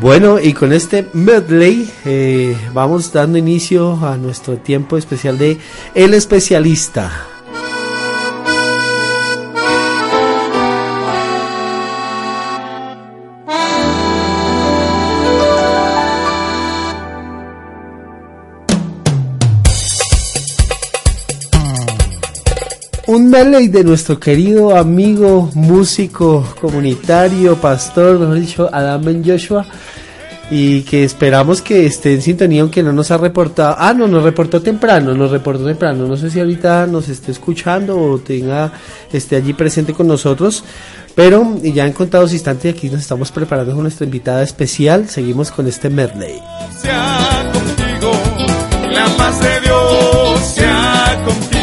Bueno, y con este medley eh, vamos dando inicio a nuestro tiempo especial de El Especialista. De nuestro querido amigo, músico, comunitario, pastor, mejor dicho, Adam Ben Joshua. Y que esperamos que esté en sintonía, aunque no nos ha reportado. Ah, no, nos reportó temprano, nos reportó temprano. No sé si ahorita nos esté escuchando o tenga, esté allí presente con nosotros. Pero ya en contados instantes aquí nos estamos preparando con nuestra invitada especial. Seguimos con este contigo,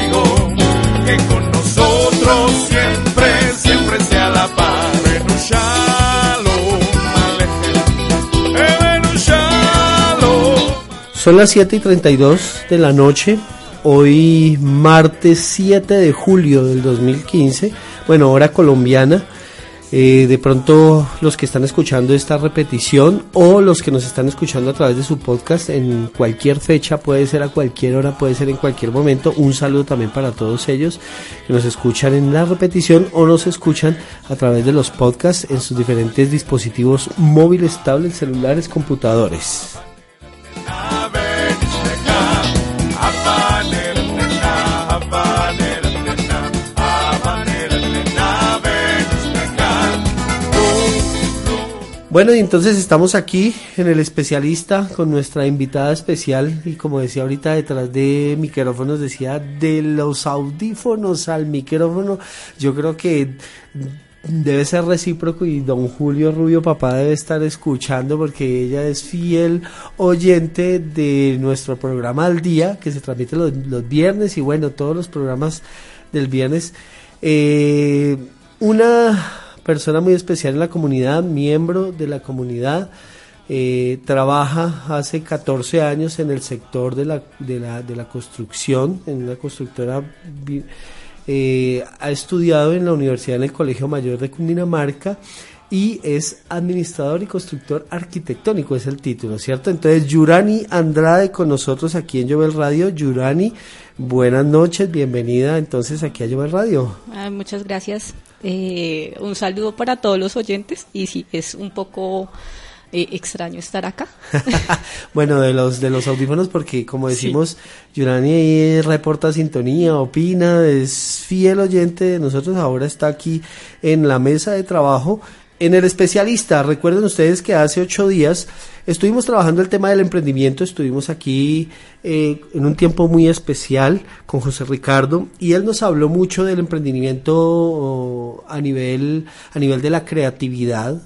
Son las 7 y 32 de la noche, hoy martes 7 de julio del 2015, bueno, hora colombiana. Eh, de pronto los que están escuchando esta repetición o los que nos están escuchando a través de su podcast en cualquier fecha, puede ser a cualquier hora, puede ser en cualquier momento. Un saludo también para todos ellos que nos escuchan en la repetición o nos escuchan a través de los podcasts en sus diferentes dispositivos móviles, tablets, celulares, computadores. Bueno, y entonces estamos aquí en el especialista con nuestra invitada especial y como decía ahorita detrás de micrófonos, decía de los audífonos al micrófono, yo creo que debe ser recíproco y don Julio Rubio papá debe estar escuchando porque ella es fiel oyente de nuestro programa al día que se transmite los, los viernes y bueno, todos los programas del viernes. Eh, una persona muy especial en la comunidad, miembro de la comunidad, eh, trabaja hace 14 años en el sector de la, de la, de la construcción, en una constructora, eh, ha estudiado en la universidad en el Colegio Mayor de Cundinamarca y es administrador y constructor arquitectónico, es el título, ¿cierto? Entonces, Yurani Andrade con nosotros aquí en Llover Radio. Yurani, buenas noches, bienvenida entonces aquí a Llover Radio. Muchas gracias. Eh, un saludo para todos los oyentes y sí, es un poco eh, extraño estar acá. bueno, de los de los audífonos porque como decimos, Yurani ahí reporta sintonía, opina, es fiel oyente de nosotros, ahora está aquí en la mesa de trabajo en el especialista. Recuerden ustedes que hace ocho días estuvimos trabajando el tema del emprendimiento, estuvimos aquí eh, en un tiempo muy especial con José Ricardo y él nos habló mucho del emprendimiento oh, a nivel a nivel de la creatividad,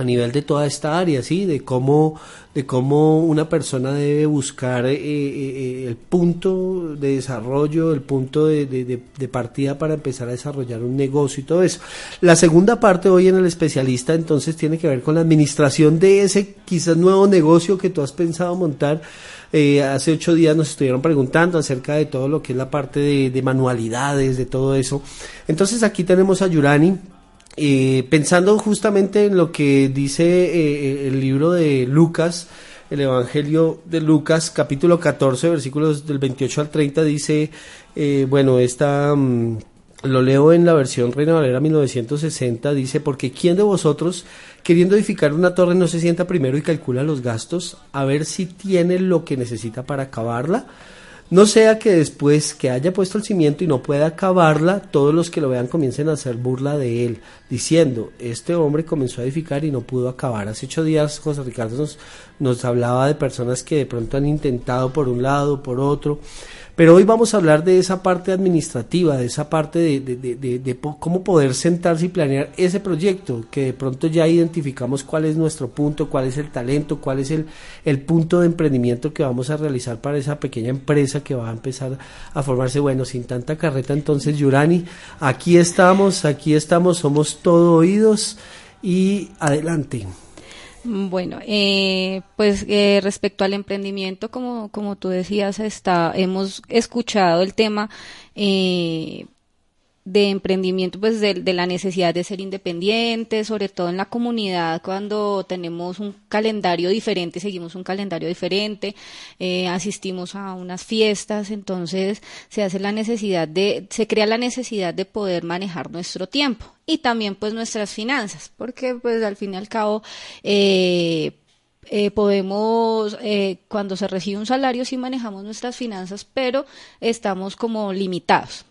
a nivel de toda esta área, sí, de cómo de cómo una persona debe buscar eh, eh, el punto de desarrollo, el punto de, de, partida para empezar a desarrollar un negocio y todo eso. La segunda parte hoy en el especialista entonces tiene que ver con la administración de ese quizás nuevo negocio que tú has pensado montar. Eh, hace ocho días nos estuvieron preguntando acerca de todo lo que es la parte de, de manualidades, de todo eso. Entonces aquí tenemos a Yurani, eh, pensando justamente en lo que dice eh, el libro de Lucas, el Evangelio de Lucas, capítulo 14, versículos del 28 al 30, dice, eh, bueno, esta, um, lo leo en la versión Reina Valera 1960, dice, porque ¿quién de vosotros, queriendo edificar una torre, no se sienta primero y calcula los gastos, a ver si tiene lo que necesita para acabarla? No sea que después que haya puesto el cimiento y no pueda acabarla, todos los que lo vean comiencen a hacer burla de él, diciendo, este hombre comenzó a edificar y no pudo acabar. Hace ocho días José Ricardo nos, nos hablaba de personas que de pronto han intentado por un lado, por otro, pero hoy vamos a hablar de esa parte administrativa, de esa parte de, cómo poder sentarse y planear ese proyecto, que de pronto ya identificamos cuál es nuestro punto, cuál es el talento, cuál es el, el punto de emprendimiento que vamos a realizar para esa pequeña empresa que va a empezar a formarse. Bueno, sin tanta carreta, entonces Yurani, aquí estamos, aquí estamos, somos todo oídos y adelante. Bueno, eh, pues eh, respecto al emprendimiento, como, como tú decías, está, hemos escuchado el tema eh, de emprendimiento, pues de, la necesidad de ser independiente, sobre todo en la comunidad cuando tenemos un calendario diferente, seguimos un calendario diferente, eh, asistimos a unas fiestas, entonces se hace la necesidad de, se crea la necesidad de poder manejar nuestro tiempo y también pues nuestras finanzas, porque pues al fin y al cabo eh, eh, podemos, eh, cuando se recibe un salario, sí manejamos nuestras finanzas, pero estamos como limitados.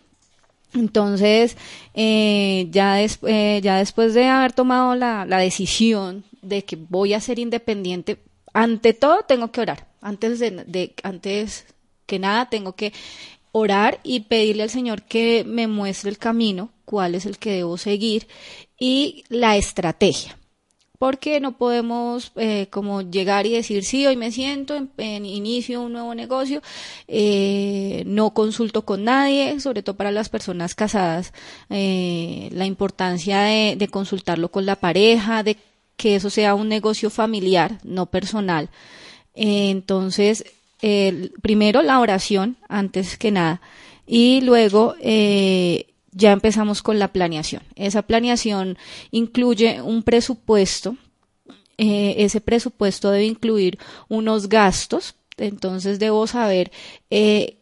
Entonces, eh, ya, ya después de haber tomado la, decisión de que voy a ser independiente, ante todo tengo que orar. Antes de, antes que nada, tengo que orar y pedirle al Señor que me muestre el camino, cuál es el que debo seguir y la estrategia porque no podemos eh, como llegar y decir, sí, hoy me siento, en, inicio un nuevo negocio, eh, no consulto con nadie, sobre todo para las personas casadas, eh, la importancia de, consultarlo con la pareja, de que eso sea un negocio familiar, no personal. entonces, primero la oración, antes que nada, y luego ya empezamos con la planeación. Esa planeación incluye un presupuesto. Eh, ese presupuesto debe incluir unos gastos. Entonces debo saber eh,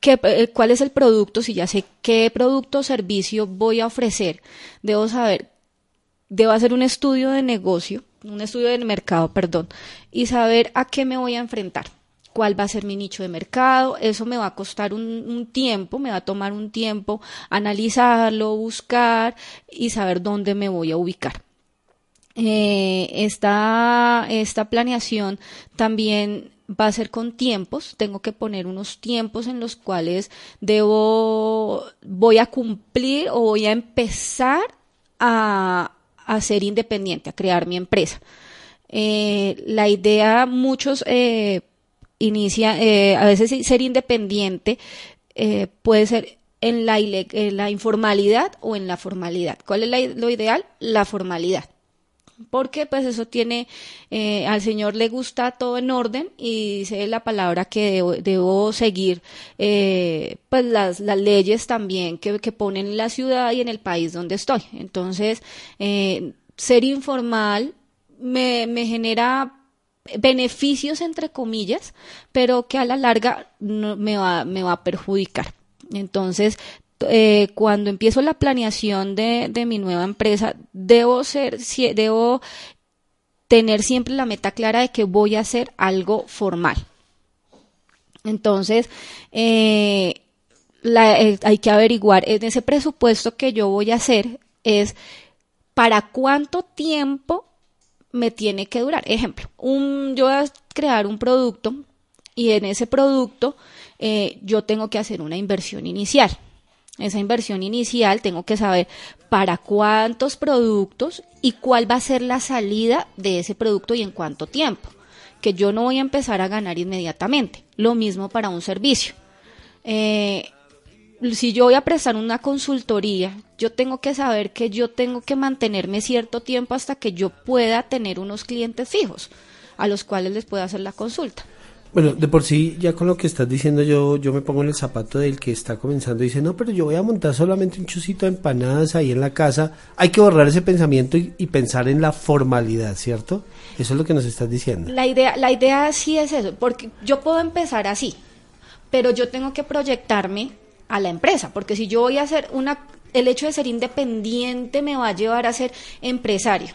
qué, eh, cuál es el producto, si ya sé qué producto o servicio voy a ofrecer. Debo saber, debo hacer un estudio de negocio, un estudio de mercado, perdón, y saber a qué me voy a enfrentar cuál va a ser mi nicho de mercado. Eso me va a costar un, tiempo, me va a tomar un tiempo analizarlo, buscar y saber dónde me voy a ubicar. Eh, esta, esta planeación también va a ser con tiempos, tengo que poner unos tiempos en los cuales debo, voy a cumplir o voy a empezar a, ser independiente, a crear mi empresa. Eh, la idea, muchos eh, inicia, eh, a veces ser independiente eh, puede ser en la, la, informalidad o en la formalidad. ¿Cuál es lo ideal? La formalidad. Porque pues eso tiene, eh, al Señor le gusta todo en orden y dice la palabra que debo, seguir pues las, las, leyes también que, que ponen en la ciudad y en el país donde estoy. Entonces, ser informal me, me genera beneficios entre comillas, pero que a la larga me, va, me va a perjudicar. Entonces, eh, cuando empiezo la planeación de, de, mi nueva empresa, debo ser, debo tener siempre la meta clara de que voy a hacer algo formal. Entonces, eh, eh, hay que averiguar en ese presupuesto que yo voy a hacer es para cuánto tiempo me tiene que durar. Ejemplo, un, yo voy a crear un producto y en ese producto eh, yo tengo que hacer una inversión inicial. Esa inversión inicial tengo que saber para cuántos productos y cuál va a ser la salida de ese producto y en cuánto tiempo. Que yo no voy a empezar a ganar inmediatamente. Lo mismo para un servicio. Eh, si yo voy a prestar una consultoría, yo tengo que saber que yo tengo que mantenerme cierto tiempo hasta que yo pueda tener unos clientes fijos a los cuales les pueda hacer la consulta. Bueno, de por sí, ya con lo que estás diciendo, yo, yo me pongo en el zapato del que está comenzando y dice, no, pero yo voy a montar solamente un chusito de empanadas ahí en la casa. Hay que borrar ese pensamiento y, y, pensar en la formalidad, ¿cierto? Eso es lo que nos estás diciendo. La idea, la idea sí es eso, porque yo puedo empezar así, pero yo tengo que proyectarme a la empresa, porque si yo voy a hacer una, el hecho de ser independiente me va a llevar a ser empresario,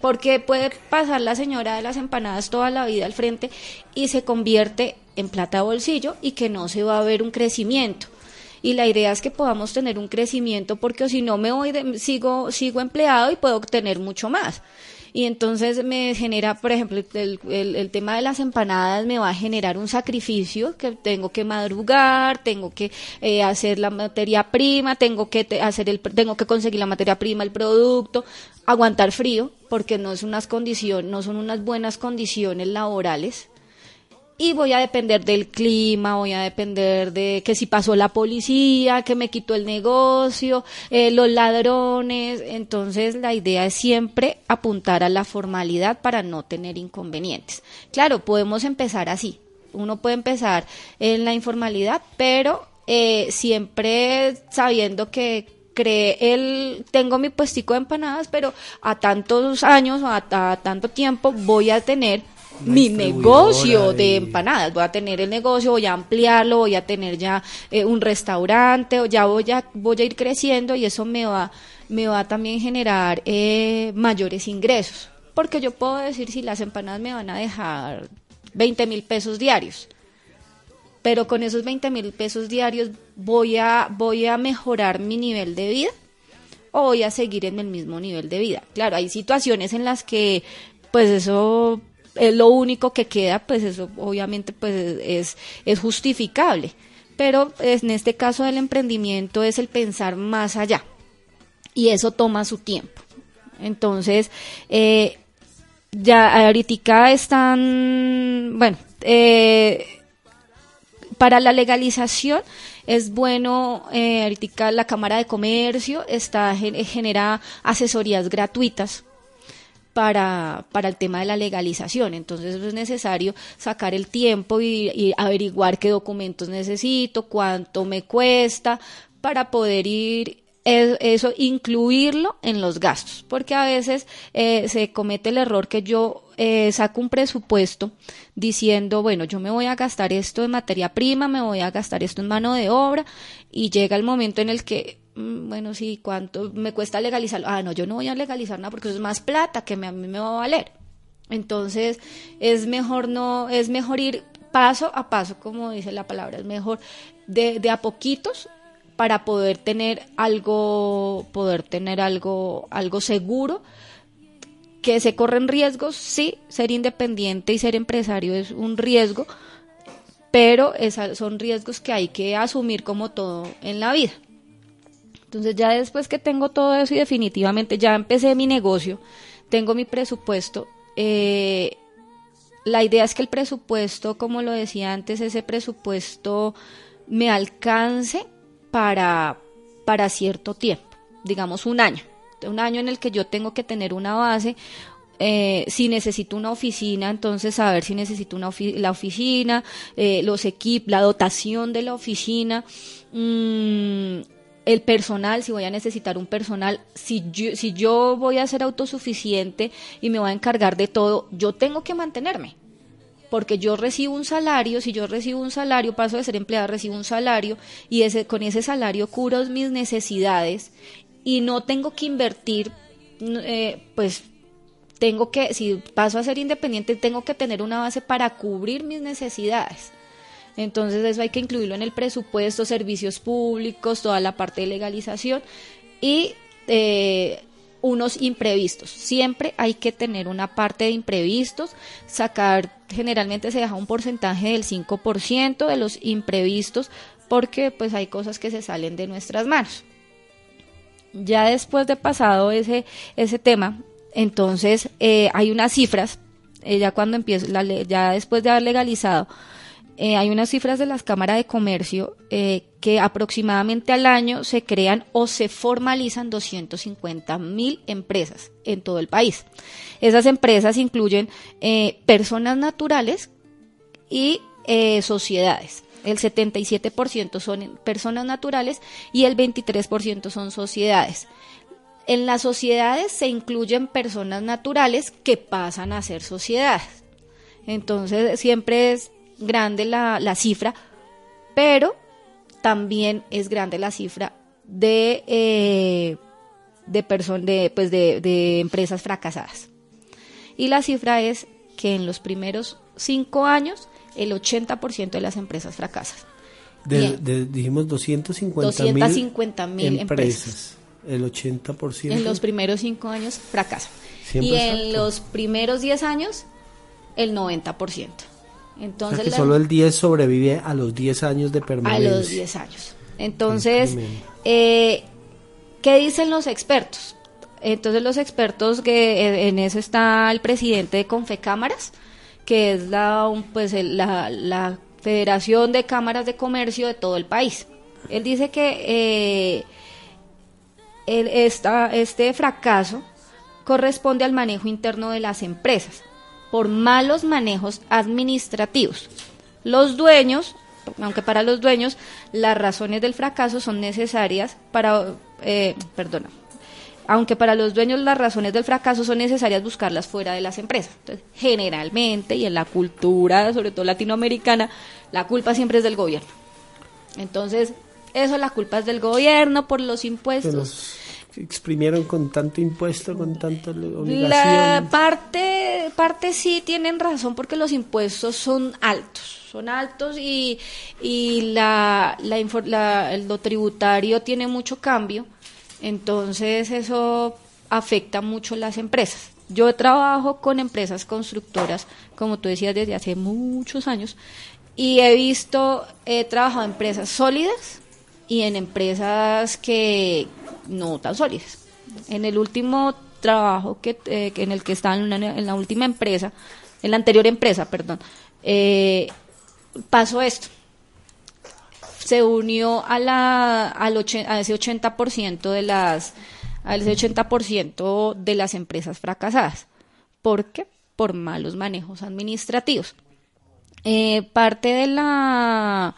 porque puede pasar la señora de las empanadas toda la vida al frente y se convierte en plata bolsillo y que no se va a ver un crecimiento. Y la idea es que podamos tener un crecimiento porque si no me voy de, sigo sigo empleado y puedo obtener mucho más y entonces me genera, por ejemplo, el, el, tema de las empanadas me va a generar un sacrificio que tengo que madrugar, tengo que eh, hacer la materia prima, tengo que hacer el, tengo que conseguir la materia prima, el producto, aguantar frío, porque no es unas condiciones, no son unas buenas condiciones laborales y voy a depender del clima, voy a depender de que si pasó la policía, que me quitó el negocio, eh, los ladrones. Entonces la idea es siempre apuntar a la formalidad para no tener inconvenientes. Claro, podemos empezar así. Uno puede empezar en la informalidad, pero eh, siempre sabiendo que creé el, tengo mi puestico de empanadas, pero a tantos años o a, tanto tiempo voy a tener mi negocio de empanadas, voy a tener el negocio, voy a ampliarlo, voy a tener ya eh, un restaurante, o ya voy a, voy a ir creciendo y eso me va, me va a también generar eh, mayores ingresos. Porque yo puedo decir si las empanadas me van a dejar 20 mil pesos diarios pero con esos 20 mil pesos diarios voy a, voy a mejorar mi nivel de vida o voy a seguir en el mismo nivel de vida. Claro, hay situaciones en las que pues eso es lo único que queda, pues eso obviamente pues es, es justificable. Pero en este caso del emprendimiento es el pensar más allá y eso toma su tiempo. Entonces, eh, ya ahorita están, bueno, eh, para la legalización es bueno, eh, ahorita la Cámara de Comercio está gen- genera asesorías gratuitas para, para el tema de la legalización. Entonces es necesario sacar el tiempo y, averiguar qué documentos necesito, cuánto me cuesta, para poder ir es- eso, incluirlo en los gastos, porque a veces eh, se comete el error que yo eh, saco un presupuesto diciendo, bueno, yo me voy a gastar esto en materia prima, me voy a gastar esto en mano de obra, y llega el momento en el que, mm, bueno, sí, ¿cuánto me cuesta legalizarlo? Ah, no, yo no voy a legalizar nada porque eso es más plata que me- a mí me va a valer. Entonces, es mejor no, es mejor ir paso a paso, como dice la palabra, es mejor de, a poquitos para poder tener algo, poder tener algo, algo seguro, que se corren riesgos, sí, ser independiente y ser empresario es un riesgo, pero son riesgos que hay que asumir como todo en la vida. Entonces ya después que tengo todo eso y definitivamente ya empecé mi negocio, tengo mi presupuesto, eh, la idea es que el presupuesto, como lo decía antes, ese presupuesto me alcance para, para cierto tiempo, digamos un año, un año en el que yo tengo que tener una base. eh, si necesito una oficina, entonces saber si necesito una ofi- la oficina, eh, los equipos, la dotación de la oficina, mm, el personal, si voy a necesitar un personal, si yo, si yo voy a ser autosuficiente y me voy a encargar de todo, yo tengo que mantenerme. Porque yo recibo un salario, si yo recibo un salario, paso de ser empleada, recibo un salario y con ese salario cubro mis necesidades y no tengo que invertir, eh, pues tengo que, si paso a ser independiente, tengo que tener una base para cubrir mis necesidades. Entonces eso hay que incluirlo en el presupuesto, servicios públicos, toda la parte de legalización y eh, unos imprevistos. Siempre hay que tener una parte de imprevistos, sacar, generalmente se deja un porcentaje del 5% de los imprevistos porque pues hay cosas que se salen de nuestras manos. Ya después de pasado ese, ese tema, entonces eh, hay unas cifras, eh, ya cuando empieza, la, ya después de haber legalizado, eh, hay unas cifras de las cámaras de comercio eh, que aproximadamente al año se crean o se formalizan 250 mil empresas en todo el país. Esas empresas incluyen eh, personas naturales y sociedades. El 77% son personas naturales y el 23% son sociedades. En las sociedades se incluyen personas naturales que pasan a ser sociedades. Entonces siempre es grande la, la cifra, pero también es grande la cifra de, eh, de, de, pues de, de empresas fracasadas. Y la cifra es que en los primeros cinco años el 80% de las empresas fracasan. De- de- dijimos 250 250 mil empresas. El 80%. En los primeros cinco años fracasan. Y en alto. los primeros 10 años, el 90%. O sea Entonces, que solo el 10 sobrevive a los 10 años de a permanencia. los 10 años. Entonces, eh, ¿qué dicen los expertos? Entonces los expertos que eh, en eso está el presidente de Confecámaras, que es la pues la, la Federación de Cámaras de Comercio de todo el país. Él dice que eh, el- esta- este fracaso corresponde al manejo interno de las empresas por malos manejos administrativos. Los dueños aunque para los dueños las razones del fracaso son necesarias para, eh, perdona, aunque para los dueños las razones del fracaso son necesarias buscarlas fuera de las empresas. Entonces, generalmente, y en la cultura, sobre todo latinoamericana, la culpa siempre es del gobierno. Entonces, eso la culpa es del gobierno por los impuestos. Exprimieron con tanto impuesto, con tanta obligación. La parte, parte sí tienen razón porque los impuestos son altos, son altos y, y la, la, lo tributario tiene mucho cambio entonces eso afecta mucho las empresas. Yo trabajo con empresas constructoras, como tú decías, desde hace muchos años y he visto, he trabajado en empresas sólidas y en empresas que no tan sólidas. En el último trabajo que, eh, en el que estaba en, la última empresa, en la anterior empresa, perdón, eh, pasó esto se unió a la al a ese 80% de las al 80% de las empresas fracasadas. ¿Por qué? Por malos manejos administrativos. Eh, parte de la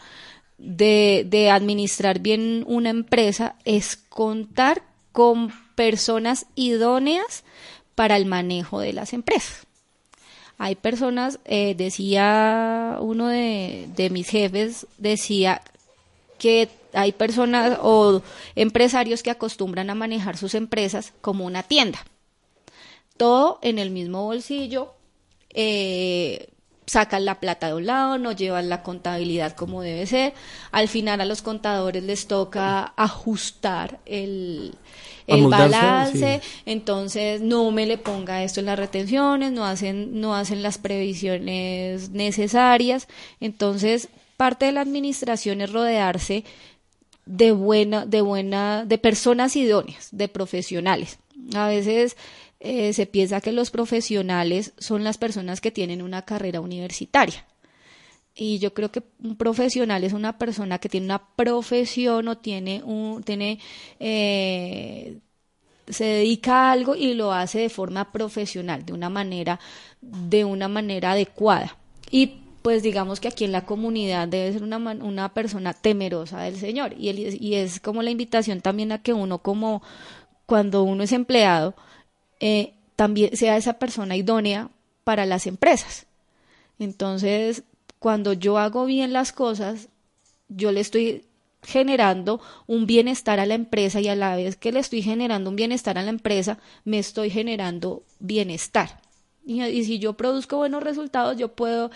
de, administrar bien una empresa es contar con personas idóneas para el manejo de las empresas. Hay personas, eh, decía uno de, de, mis jefes, decía que hay personas o empresarios que acostumbran a manejar sus empresas como una tienda. Todo en el mismo bolsillo, eh, sacan la plata de un lado, no llevan la contabilidad como debe ser. Al final a los contadores les toca ajustar el, el balance, entonces no me le ponga esto en las retenciones, no hacen, no hacen las previsiones necesarias. Entonces, parte de la administración es rodearse de buena, de buena, de personas idóneas, de profesionales. A veces eh, se piensa que los profesionales son las personas que tienen una carrera universitaria. Y yo creo que un profesional es una persona que tiene una profesión o tiene un, tiene, eh, se dedica a algo y lo hace de forma profesional, de una manera, de una manera adecuada. Y pues digamos que aquí en la comunidad debe ser una, una persona temerosa del Señor. Y, y es como la invitación también a que uno como cuando uno es empleado, eh, también sea esa persona idónea para las empresas. Entonces, cuando yo hago bien las cosas, yo le estoy generando un bienestar a la empresa y a la vez que le estoy generando un bienestar a la empresa, me estoy generando bienestar. Y, si yo produzco buenos resultados, yo puedo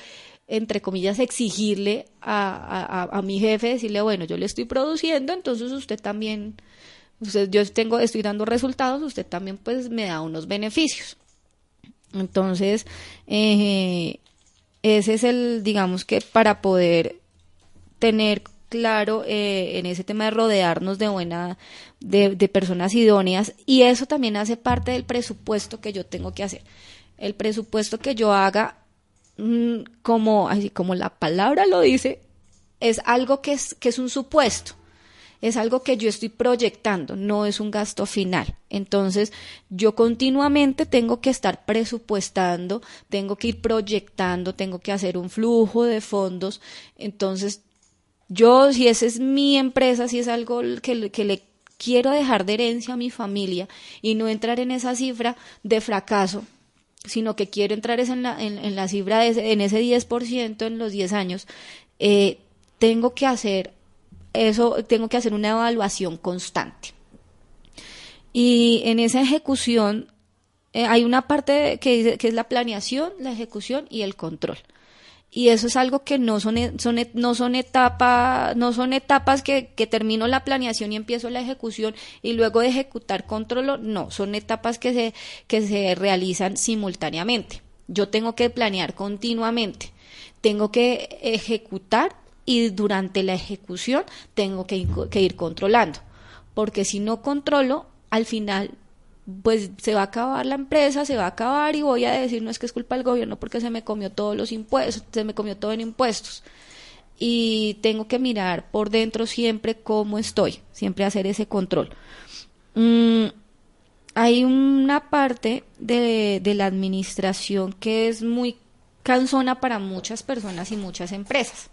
entre comillas, exigirle a, a, mi jefe, decirle, bueno, yo le estoy produciendo, entonces usted también, usted, yo tengo, estoy dando resultados, usted también pues me da unos beneficios. Entonces, eh, ese es el, digamos que para poder tener claro eh, en ese tema de rodearnos de buena, de, de personas idóneas, y eso también hace parte del presupuesto que yo tengo que hacer. El presupuesto que yo haga Mm, como, así como la palabra lo dice, es algo que es, que es un supuesto, es algo que yo estoy proyectando, no es un gasto final. Entonces, yo continuamente tengo que estar presupuestando, tengo que ir proyectando, tengo que hacer un flujo de fondos. Entonces, yo, si esa es mi empresa, si es algo que, que le quiero dejar de herencia a mi familia y no entrar en esa cifra de fracaso, sino que quiero entrar en la, en, la cifra, de ese, en ese 10% en los 10 años, eh, tengo que hacer eso, tengo que hacer una evaluación constante. Y en esa ejecución eh, hay una parte que, es la planeación, la ejecución y el control. Y eso es algo que no son, e, e, no son etapas no son etapas que, que, termino la planeación y empiezo la ejecución y luego de ejecutar controlo no son etapas que se que se realizan simultáneamente. Yo tengo que planear continuamente. Tengo que ejecutar y durante la ejecución tengo que, ir controlando porque si no controlo al final pues se va a acabar la empresa, se va a acabar y voy a decir no es que es culpa del gobierno porque se me comió todos los impuestos, se me comió todo en impuestos. Y tengo que mirar por dentro siempre cómo estoy, siempre hacer ese control. Mm, hay una parte de, de la administración que es muy cansona para muchas personas y muchas empresas.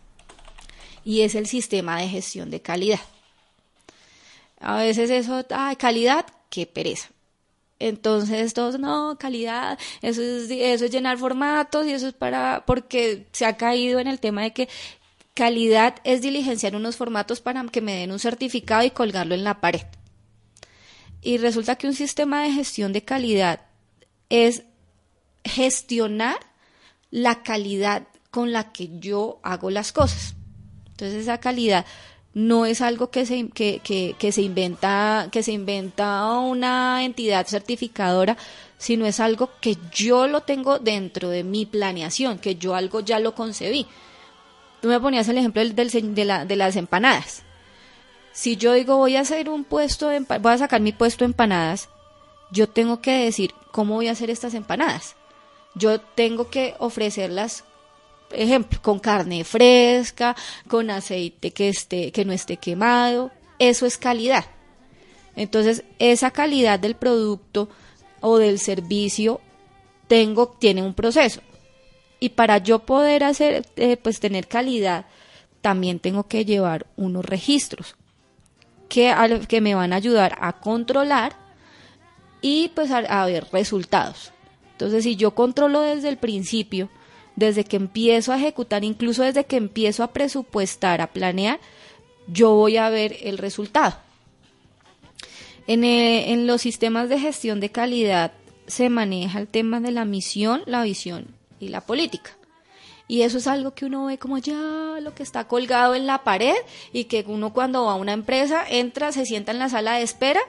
Y es el sistema de gestión de calidad. A veces eso, ay, calidad, qué pereza. Entonces todos, no, calidad, eso es, eso es llenar formatos y eso es para, porque se ha caído en el tema de que calidad es diligenciar unos formatos para que me den un certificado y colgarlo en la pared. Y resulta que un sistema de gestión de calidad es gestionar la calidad con la que yo hago las cosas. Entonces esa calidad no es algo que se, que, que, se inventa, que se inventa una entidad certificadora, sino es algo que yo lo tengo dentro de mi planeación, que yo algo ya lo concebí. Tú me ponías el ejemplo del, de, la, de las empanadas. Si yo digo voy a hacer un puesto, de, voy a sacar mi puesto de empanadas, yo tengo que decir cómo voy a hacer estas empanadas. Yo tengo que ofrecerlas ejemplo, con carne fresca, con aceite que, esté, que no esté quemado. Eso es calidad. Entonces, esa calidad del producto o del servicio tengo, tiene un proceso. Y para yo poder hacer, eh, pues tener calidad, también tengo que llevar unos registros que, que me van a ayudar a controlar y pues a ver resultados. Entonces, si yo controlo desde el principio, desde que empiezo a ejecutar, incluso desde que empiezo a presupuestar, a planear, yo voy a ver el resultado. En, eh, en, los sistemas de gestión de calidad se maneja el tema de la misión, la visión y la política. Y eso es algo que uno ve como ya lo que está colgado en la pared y que uno cuando va a una empresa entra, se sienta en la sala de espera,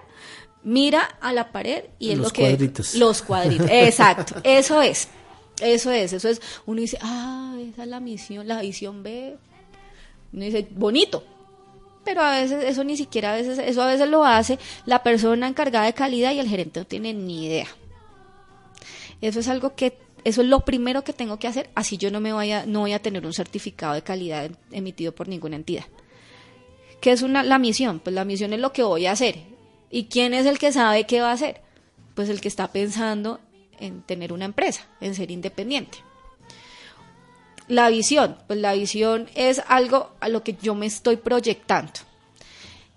mira a la pared y es los lo que... Cuadritos. Los cuadritos. Exacto, eso es. Eso es, eso es. Uno dice, ah, esa es la misión, la visión B. Uno dice, bonito. Pero a veces eso ni siquiera a veces, eso a veces lo hace la persona encargada de calidad y el gerente no tiene ni idea. Eso es algo que, eso es lo primero que tengo que hacer, así yo no me vaya, no voy a tener un certificado de calidad emitido por ninguna entidad. ¿Qué es una, la misión? Pues la misión es lo que voy a hacer. ¿Y quién es el que sabe qué va a hacer? Pues el que está pensando en tener una empresa, en ser independiente. La visión, pues la visión es algo a lo que yo me estoy proyectando.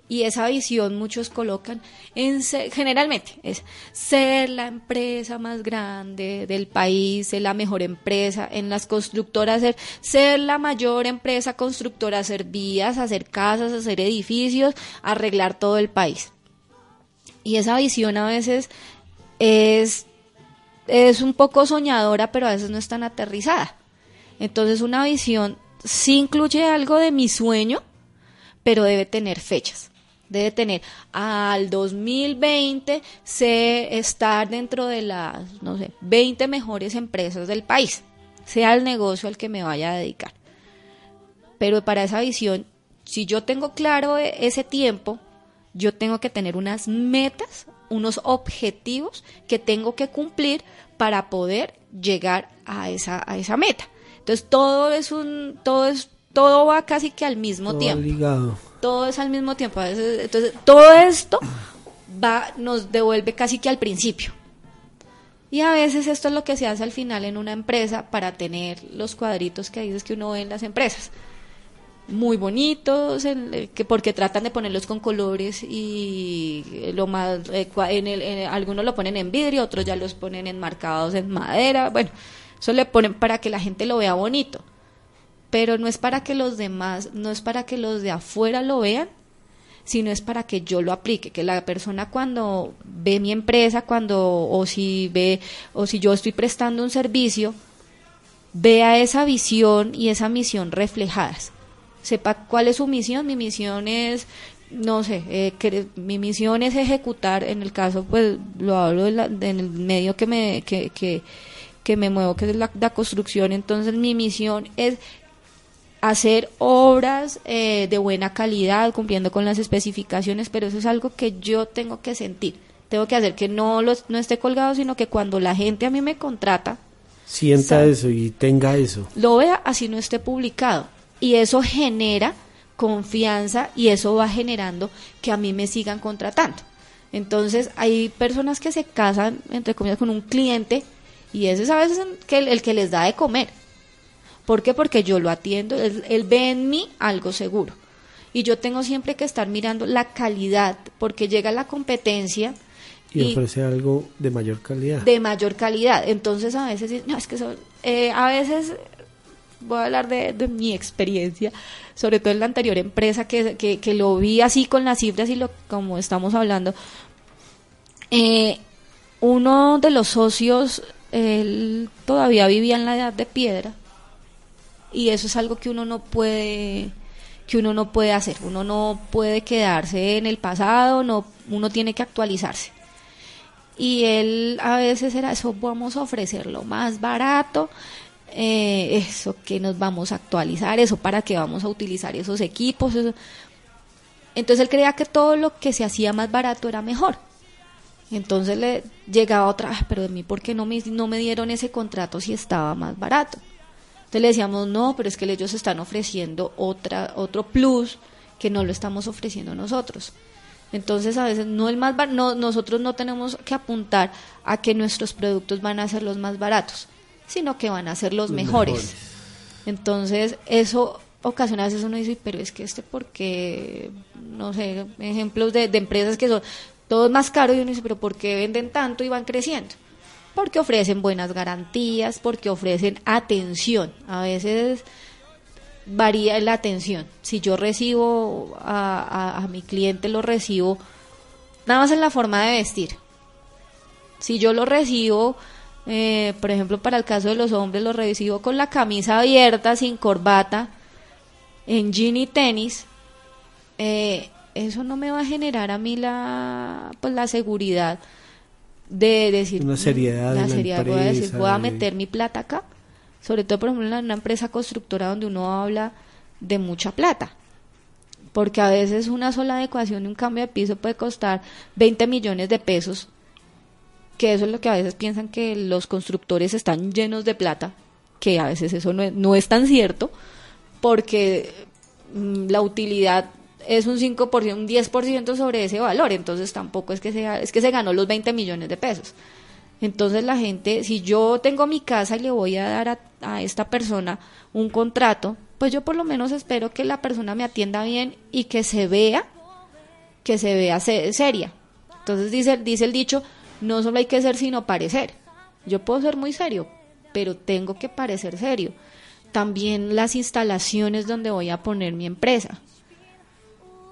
Y esa visión muchos colocan en generalmente es ser la empresa más grande del país, ser la mejor empresa en las constructoras, ser, ser la mayor empresa constructora, hacer vías, hacer casas, hacer edificios, arreglar todo el país. Y esa visión a veces es es un poco soñadora, pero a veces no es tan aterrizada. Entonces una visión sí incluye algo de mi sueño, pero debe tener fechas. Debe tener al 2020 sé estar dentro de las, no sé, 20 mejores empresas del país, sea el negocio al que me vaya a dedicar. Pero para esa visión, si yo tengo claro e, ese tiempo, yo tengo que tener unas metas unos objetivos que tengo que cumplir para poder llegar a esa, a esa meta. Entonces todo es un, todo es, todo va casi que al mismo tiempo. Todo es al mismo tiempo. Entonces todo esto va, nos devuelve casi que al principio. Y a veces esto es lo que se hace al final en una empresa para tener los cuadritos que dices que uno ve en las empresas muy bonitos, en, que porque tratan de ponerlos con colores y lo más, eh, en el, algunos lo ponen en vidrio, otros ya los ponen enmarcados en madera, bueno, eso le ponen para que la gente lo vea bonito, pero no es para que los demás, no es para que los de afuera lo vean, sino es para que yo lo aplique, que la persona cuando ve mi empresa, cuando, o si ve, o si yo estoy prestando un servicio, vea esa visión y esa misión reflejadas sepa cuál es su misión. Mi misión es, no sé, eh, que, mi misión es ejecutar, en el caso, pues lo hablo en el medio que me, que, que, que me muevo, que es la, construcción. Entonces mi misión es hacer obras eh, de buena calidad, cumpliendo con las especificaciones, pero eso es algo que yo tengo que sentir. Tengo que hacer que no, los, no esté colgado, sino que cuando la gente a mí me contrata, sienta eso y tenga eso. Lo vea así no esté publicado y eso genera confianza y eso va generando que a mí me sigan contratando. Entonces hay personas que se casan, entre comillas, con un cliente y ese es a veces el, el que les da de comer. ¿Por qué? Porque yo lo atiendo, él, él ve en mí algo seguro. Y yo tengo siempre que estar mirando la calidad, porque llega la competencia y, ofrece algo de mayor calidad. De mayor calidad. Entonces a veces, no, es que son, eh, a veces voy a hablar de, mi experiencia, sobre todo en la anterior empresa que, que, lo vi así con las cifras y lo como estamos hablando. Eh, uno de los socios, él todavía vivía en la edad de piedra y eso es algo que uno no puede que uno no puede hacer, uno no puede quedarse en el pasado, no, uno tiene que actualizarse y él a veces era eso, vamos a ofrecer lo más barato, eh, eso que nos vamos a actualizar, eso para que vamos a utilizar esos equipos. Entonces él creía que todo lo que se hacía más barato era mejor. Entonces le llegaba otra, vez, pero de mí, ¿por qué no me, no me dieron ese contrato si estaba más barato? Entonces le decíamos, no, pero es que ellos están ofreciendo otra, otro plus que no lo estamos ofreciendo nosotros. Entonces, a veces no el más no, nosotros no tenemos que apuntar a que nuestros productos van a ser los más baratos, sino que van a ser los, mejores. Entonces, eso ocasiona a veces uno dice, pero es que este porque, no sé, ejemplos de, de empresas que son todos más caros y uno dice, pero ¿por qué venden tanto y van creciendo? Porque ofrecen buenas garantías, porque ofrecen atención. A veces varía la atención. Si yo recibo a, mi cliente, lo recibo nada más en la forma de vestir. Si yo lo recibo, eh, por ejemplo, para el caso de los hombres, lo recibo con la camisa abierta, sin corbata, en jean y tenis, eh, eso no me va a generar a mí la, pues, la seguridad de decir... Una seriedad. La seriedad, voy a decir, voy a meter mi plata acá sobre todo por ejemplo en una empresa constructora donde uno habla de mucha plata. Porque a veces una sola adecuación de un cambio de piso puede costar 20 millones de pesos, que eso es lo que a veces piensan que los constructores están llenos de plata, que a veces eso no es, no es tan cierto, porque mm, la utilidad es un 5%, un 10% sobre ese valor, entonces tampoco es que, sea, es que se ganó los 20 millones de pesos. Entonces la gente, si yo tengo mi casa y le voy a dar a, esta persona un contrato, pues yo por lo menos espero que la persona me atienda bien y que se vea, que se vea seria. Entonces dice, dice el dicho, no solo hay que ser sino parecer. Yo puedo ser muy serio, pero tengo que parecer serio. También las instalaciones donde voy a poner mi empresa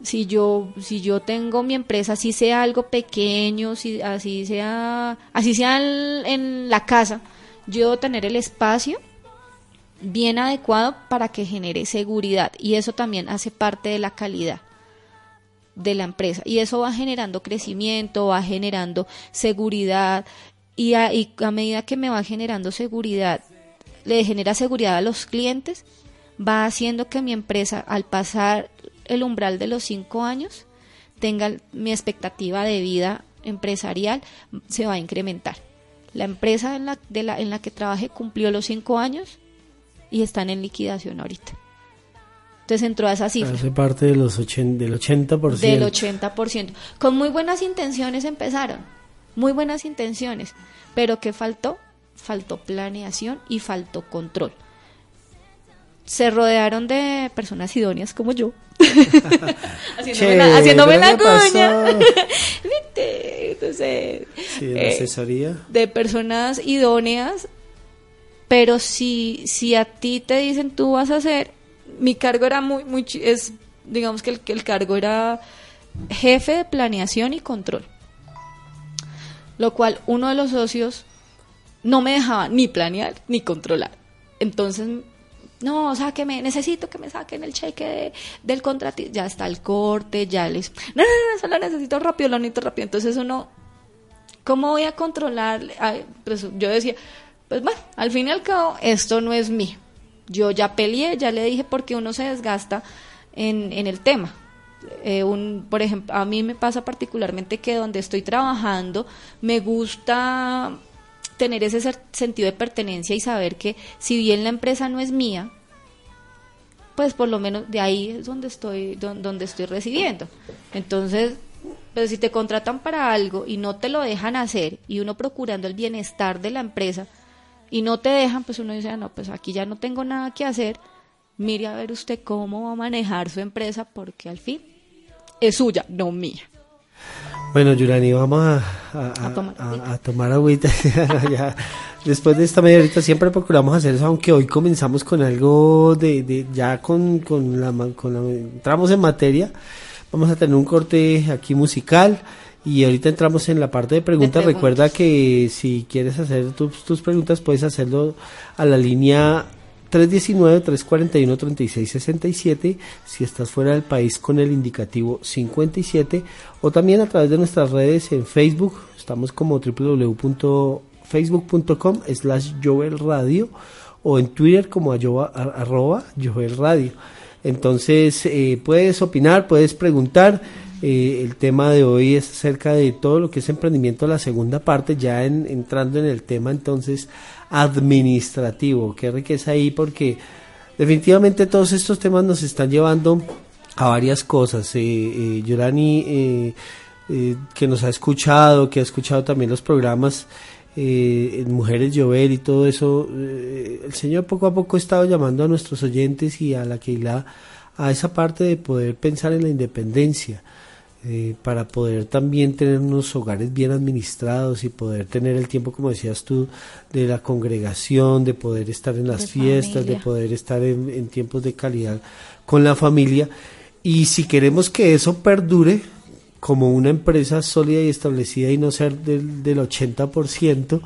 si yo si yo tengo mi empresa si sea algo pequeño si así sea así sea en, la casa yo tener el espacio bien adecuado para que genere seguridad y eso también hace parte de la calidad de la empresa y eso va generando crecimiento va generando seguridad y a, y a medida que me va generando seguridad le genera seguridad a los clientes va haciendo que mi empresa al pasar el umbral de los cinco años, tenga mi expectativa de vida empresarial se va a incrementar. La empresa en la, de la, en la que trabajé cumplió los cinco años y están en liquidación ahorita. Entonces entró a esa cifra. Hace parte de los del 80%. Del 80%. Con muy buenas intenciones empezaron, muy buenas intenciones, pero ¿qué faltó? Faltó planeación y faltó control se rodearon de personas idóneas como yo. haciéndome la, cuña. Entonces, de eh, asesoría. De personas idóneas, pero si, si a ti te dicen tú vas a hacer, mi cargo era muy, muy, es, digamos que el, el cargo era jefe de planeación y control. Lo cual uno de los socios no me dejaba ni planear ni controlar. Entonces no, sáqueme, necesito que me saquen el cheque del contrato, ya está el corte, ya les, no, no, no, eso lo necesito rápido, lo necesito rápido, entonces uno, ¿cómo voy a controlar? pues yo decía, pues bueno, al fin y al cabo, esto no es mío, yo ya peleé, ya le dije porque uno se desgasta en, en el tema, eh, un, por ejemplo, a mí me pasa particularmente que donde estoy trabajando me gusta tener ese sentido de pertenencia y saber que si bien la empresa no es mía, pues por lo menos de ahí es donde estoy, donde estoy recibiendo. Entonces, pero si te contratan para algo y no te lo dejan hacer y uno procurando el bienestar de la empresa, y no te dejan, pues uno dice, ah, no, pues aquí ya no tengo nada que hacer, mire a ver usted cómo va a manejar su empresa porque al fin es suya, no mía. Bueno, Yurani, vamos a, a, tomar, agüita. Después de esta media horita siempre procuramos hacer eso, aunque hoy comenzamos con algo de, de ya con, con, la, con la, entramos en materia. Vamos a tener un corte aquí musical y ahorita entramos en la parte de preguntas. Recuerda que si quieres hacer tus, tus preguntas puedes hacerlo a la línea 319-341-3667 si estás fuera del país con el indicativo 57 o también a través de nuestras redes en Facebook, estamos como www.facebook.com slash Joel Radio o en Twitter como arroba Joel Radio. Entonces eh, puedes opinar, puedes preguntar. Eh, el tema de hoy es acerca de todo lo que es emprendimiento, la segunda parte, ya entrando en el tema entonces administrativo. Qué riqueza ahí porque definitivamente todos estos temas nos están llevando a varias cosas. Eh, eh, eh, eh, que nos ha escuchado, que ha escuchado también los programas en Mujeres Llover y todo eso, el Señor poco a poco ha estado llamando a nuestros oyentes y a la Keila a esa parte de poder pensar en la independencia. Eh, para poder también tener unos hogares bien administrados y poder tener el tiempo, como decías tú, de la congregación, de poder estar en las fiestas, de poder estar en, tiempos de calidad con la familia. Y si queremos que eso perdure como una empresa sólida y establecida y no ser del, del 80%,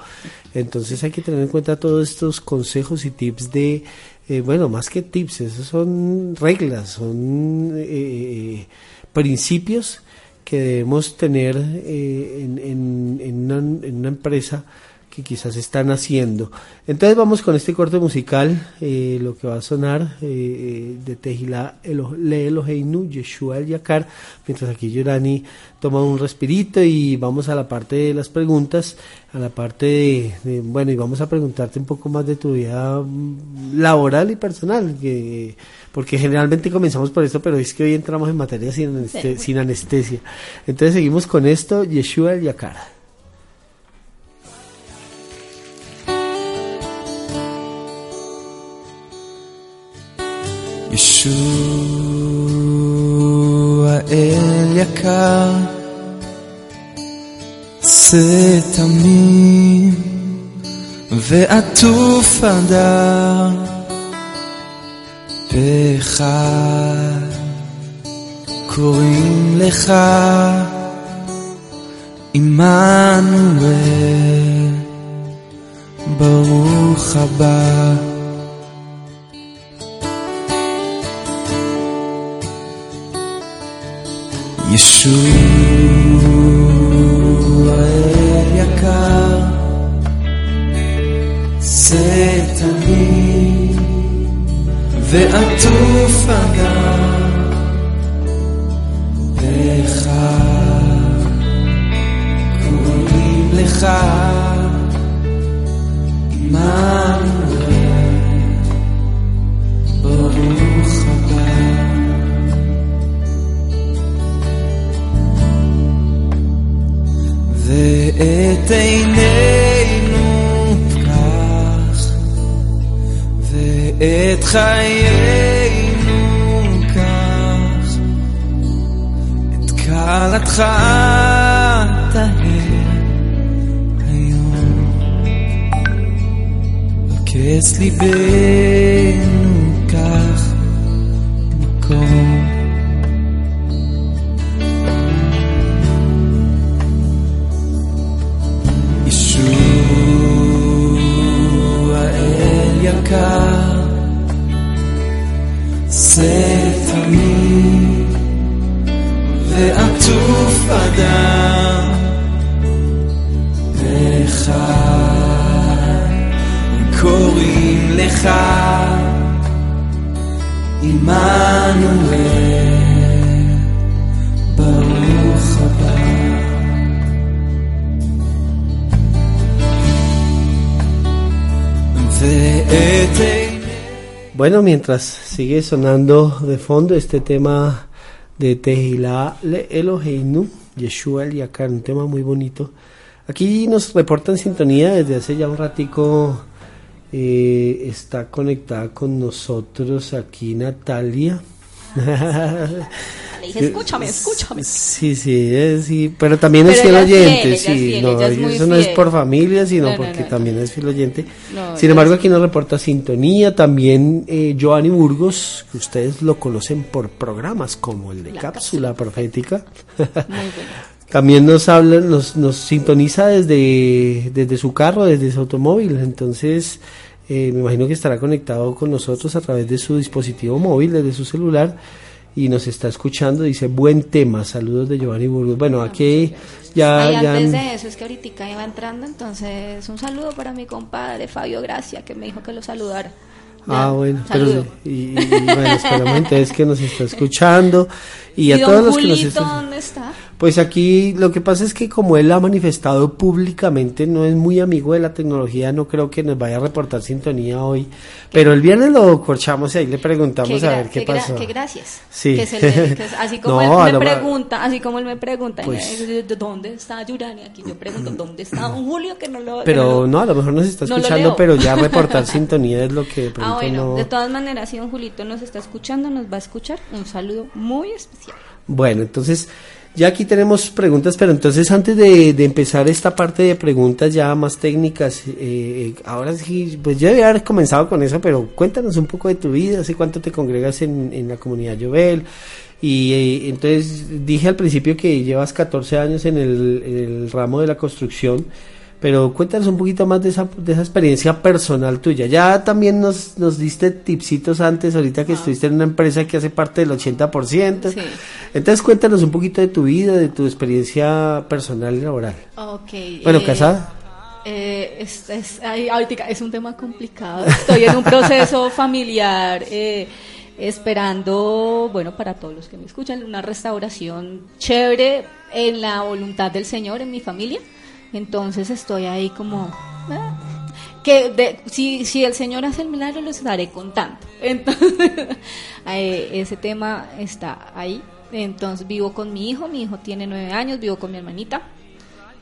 entonces hay que tener en cuenta todos estos consejos y tips de, eh, bueno, más que tips, esos son reglas, son eh, principios que debemos tener eh, en, en, una, empresa que quizás están haciendo. Entonces vamos con este corte musical, eh, lo que va a sonar eh, de Tejila Le Eloheinu, Yeshua el Yakar, mientras aquí Yorani toma un respirito y vamos a la parte de las preguntas, a la parte de, bueno, y vamos a preguntarte un poco más de tu vida mm, laboral y personal, que porque generalmente comenzamos por esto, pero es que hoy entramos en materia sin, anestesia. Sin anestesia. Entonces seguimos con esto, Yeshua el Yakara. Yeshua el יקר, זה תמים ועטוף הדר פה אחד קוראים לך עמנואל, ברוך הבא. ישוע אל יקר, שאת ועטוף אגם לך קוראים לך ואת עינינו את חיינו כך, את קלתך תהר היום, בכס ליבנו כך מקום. ישוע אל יקר זה תמיד ועטוף אדם לך קוראים לך עמנואל ברוך הבא. Bueno, mientras sigue sonando de fondo este tema de Tehilá Le Eloheinu, Yeshua el Yakar, un tema muy bonito. Aquí nos reportan sintonía desde hace ya un ratico Eh, está conectada con nosotros aquí Natalia. Le dije, escúchame, escúchame. Sí, sí, es- sí, pero también es fiel es oyente, fiel, sí, fiel, no, es eso no es por familia, sino No, no, porque no, también es fiel oyente. Sin embargo, aquí nos reporta sintonía también eh, Giovanni Burgos, que ustedes lo conocen por programas como el de La Cápsula Profética. Muy bueno. También nos habla, nos, nos sintoniza desde, desde su carro, desde su automóvil. Entonces, eh, me imagino que estará conectado con nosotros a través de su dispositivo móvil, desde su celular, y nos está escuchando. Dice, buen tema, saludos de Giovanni Burgos. Bueno, aquí ya... Ay, ya antes de eso, es que ahorita iba entrando, entonces un saludo para mi compadre Fabio Gracia, que me dijo que lo saludara. Ah, bueno, saludo. pero y, y- y bueno, esperamos entonces que nos está escuchando y a todos los que nos están... dónde está? Pues aquí lo que pasa es que como él ha manifestado públicamente, no es muy amigo de la tecnología, no creo que nos vaya a reportar sintonía hoy. Pero el viernes lo corchamos y ahí le preguntamos a ver qué, gra- pasó. qué gracias. Sí. Que es el- que así como No, él me pregunta, así como él me pregunta, Pues- ¿de dónde está Yurani? Aquí yo pregunto, ¿dónde está don Julio? Que no lo Pero no lo- no, a lo mejor nos está no escuchando, leo. pero ya reportar sintonía es lo que de Ah, bueno, no... de todas maneras, si don Julito nos está escuchando, nos va a escuchar. Un saludo muy especial. Bueno, entonces ya aquí tenemos preguntas, pero entonces antes de, empezar esta parte de preguntas ya más técnicas, eh, ahora sí, pues yo debería haber comenzado con eso, pero cuéntanos un poco de tu vida, hace cuánto te congregas en, en la comunidad Jovel. Y eh, entonces dije al principio que llevas 14 años en el ramo de la construcción, pero cuéntanos un poquito más de esa, de esa experiencia personal tuya. Ya también nos, nos diste tipsitos antes, ahorita que estuviste en una empresa que hace parte del 80%. Sí. Entonces cuéntanos un poquito de tu vida, de tu experiencia personal y laboral. Ok. Bueno, eh, casada. eh, es, es, ahorita es un tema complicado. Estoy en un proceso familiar eh, esperando, bueno, para todos los que me escuchan, una restauración chévere en la voluntad del Señor, en mi familia. Entonces estoy ahí como... ah, que de- si, si el Señor hace el milagro, lo estaré contando. Entonces, eh, ese tema está ahí. Entonces vivo con mi hijo, mi hijo tiene nueve años, vivo con mi hermanita.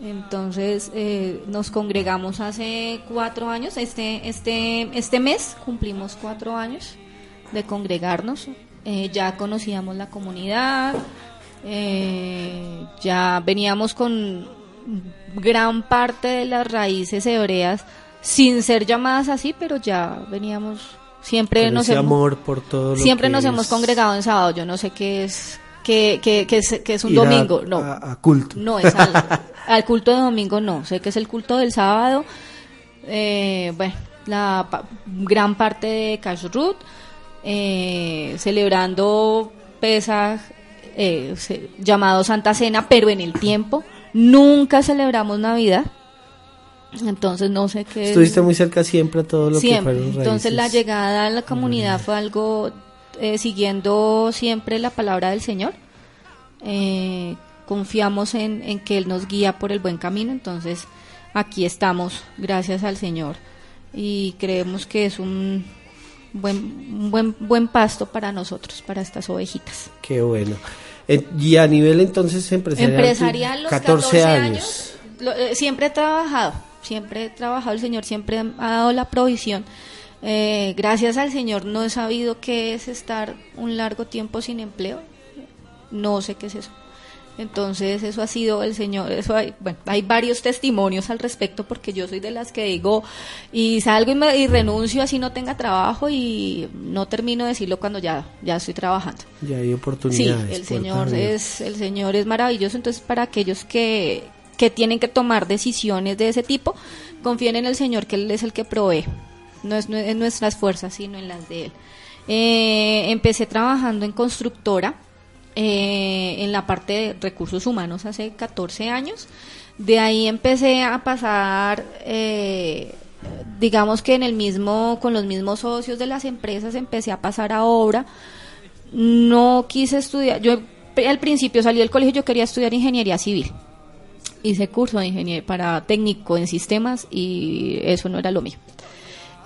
Entonces eh, nos congregamos hace cuatro años, este, este, este mes cumplimos cuatro años de congregarnos. Eh, ya conocíamos la comunidad, eh, ya veníamos con gran parte de las raíces hebreas sin ser llamadas así, pero ya veníamos siempre Con nos ese hemos amor por todo lo siempre que nos hemos congregado en sábado. Yo no sé qué es que, que, que es, que es un ir a- domingo, no. A, a culto. No, es al, al culto de domingo no. Sé que es el culto del sábado. Eh, bueno, la pa- gran parte de Kashrut, eh, celebrando Pesaj, eh, se- llamado Santa Cena, pero en el tiempo. Nunca celebramos Navidad. Entonces no sé qué. Estuviste muy cerca siempre a todo lo siempre. que fueron Entonces la llegada a la comunidad fue algo eh, siguiendo siempre la palabra del Señor. Eh, confiamos en, en que Él nos guía por el buen camino, entonces aquí estamos, gracias al Señor. Y creemos que es un buen, un buen, buen pasto para nosotros, para estas ovejitas. Qué bueno. Eh, y a nivel entonces empresarial. Empresarial, los 14, años, lo- eh, siempre he trabajado, siempre he trabajado, el Señor siempre ha dado la provisión. Eh, gracias al Señor no he sabido qué es estar un largo tiempo sin empleo, no sé qué es eso. Entonces eso ha sido el Señor, eso hay, bueno, hay varios testimonios al respecto porque yo soy de las que digo y salgo y, me, y renuncio así no tenga trabajo y no termino de decirlo cuando ya, ya estoy trabajando. Ya hay Sí, oportunidades. el puertas Señor es el Señor es maravilloso, entonces para aquellos que que tienen que tomar decisiones de ese tipo, confíen en el Señor que él es el que provee. No es en nuestras fuerzas, sino en las de él. Eh, empecé trabajando en constructora eh, en la parte de recursos humanos hace 14 años. De ahí empecé a pasar eh, digamos que en el mismo con los mismos socios de las empresas empecé a pasar a obra no quise estudiar. Yo al principio salí del colegio, yo quería estudiar ingeniería civil. Hice curso de ingeniería para técnico en sistemas y eso no era lo mío.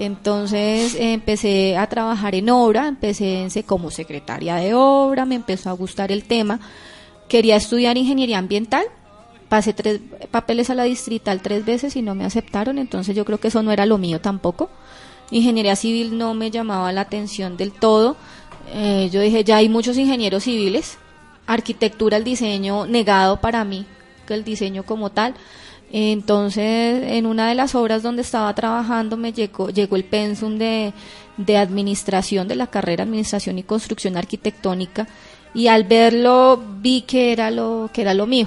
Entonces empecé a trabajar en obra, empecé como secretaria de obra, me empezó a gustar el tema. Quería estudiar ingeniería ambiental, pasé tres papeles a la distrital tres veces y no me aceptaron, entonces yo creo que eso no era lo mío tampoco. Ingeniería civil no me llamaba la atención del todo. Eh, yo dije, ya hay muchos ingenieros civiles. Arquitectura, el diseño negado para mí, que el diseño como tal. Entonces, en una de las obras donde estaba trabajando me llegó, llegó el pensum de, de administración de la carrera Administración y Construcción Arquitectónica y al verlo vi que era lo que era lo mío.